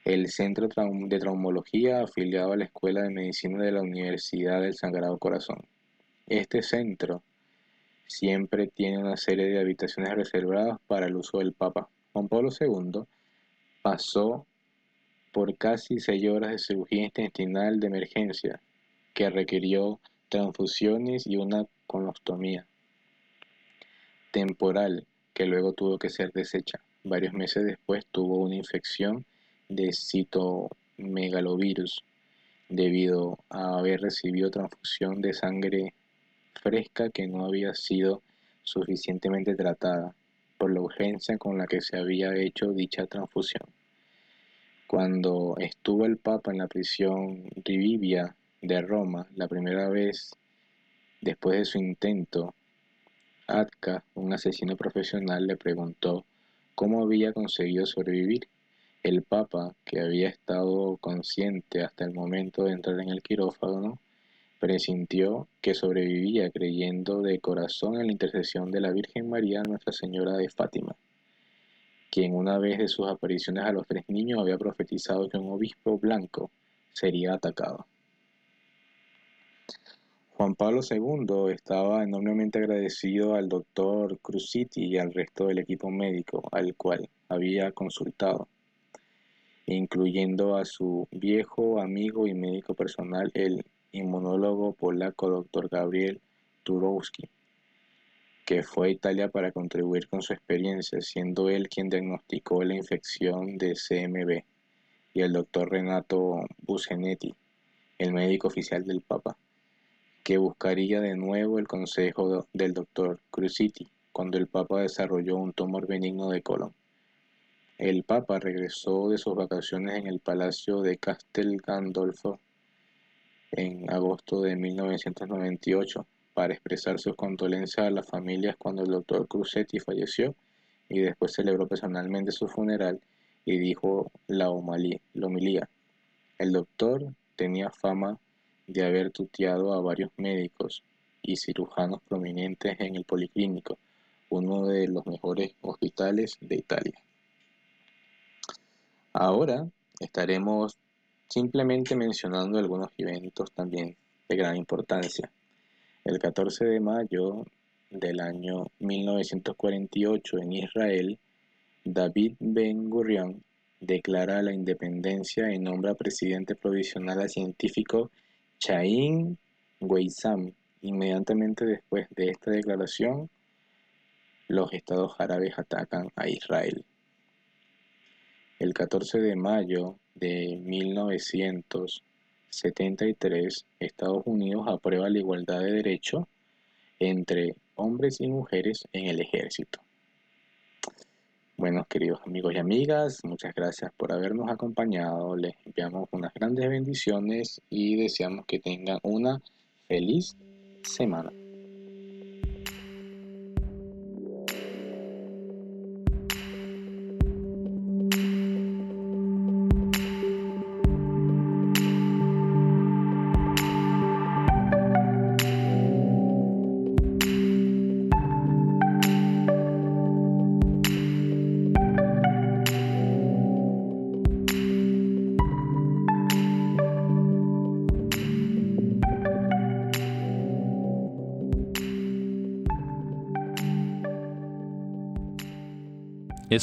el centro de traumología afiliado a la Escuela de Medicina de la Universidad del Sagrado Corazón. Este centro siempre tiene una serie de habitaciones reservadas para el uso del Papa. Juan Pablo II pasó por casi seis horas de cirugía intestinal de emergencia que requirió transfusiones y una colostomía temporal que luego tuvo que ser deshecha. Varios meses después tuvo una infección de citomegalovirus debido a haber recibido transfusión de sangre fresca que no había sido suficientemente tratada por la urgencia con la que se había hecho dicha transfusión. Cuando estuvo el Papa en la prisión Rivivia de Roma la primera vez después de su intento, Atka, un asesino profesional, le preguntó cómo había conseguido sobrevivir. El Papa, que había estado consciente hasta el momento de entrar en el quirófano, presintió que sobrevivía creyendo de corazón en la intercesión de la Virgen María Nuestra Señora de Fátima, quien una vez de sus apariciones a los tres niños había profetizado que un obispo blanco sería atacado. Juan Pablo II estaba enormemente agradecido al doctor Cruziti y al resto del equipo médico al cual había consultado, incluyendo a su viejo amigo y médico personal, el inmunólogo polaco doctor Gabriel Turowski, que fue a Italia para contribuir con su experiencia, siendo él quien diagnosticó la infección de CMV, y el doctor Renato Busgenetti, el médico oficial del Papa que buscaría de nuevo el consejo del doctor Cruziti cuando el Papa desarrolló un tumor benigno de colon. El Papa regresó de sus vacaciones en el Palacio de Castel Gandolfo en agosto de 1998 para expresar sus condolencias a las familias cuando el doctor Cruzetti falleció y después celebró personalmente su funeral y dijo la homilía. El doctor tenía fama de haber tuteado a varios médicos y cirujanos prominentes en el Policlínico, uno de los mejores hospitales de Italia. Ahora estaremos simplemente mencionando algunos eventos también de gran importancia. El 14 de mayo del año 1948 en Israel, David Ben Gurion declara la independencia y nombra presidente provisional al científico Chaim Weissam. Inmediatamente después de esta declaración, los estados árabes atacan a Israel. El 14 de mayo de 1973, Estados Unidos aprueba la igualdad de derecho entre hombres y mujeres en el ejército. Bueno, queridos amigos y amigas, muchas gracias por habernos acompañado. Les enviamos unas grandes bendiciones y deseamos que tengan una feliz semana.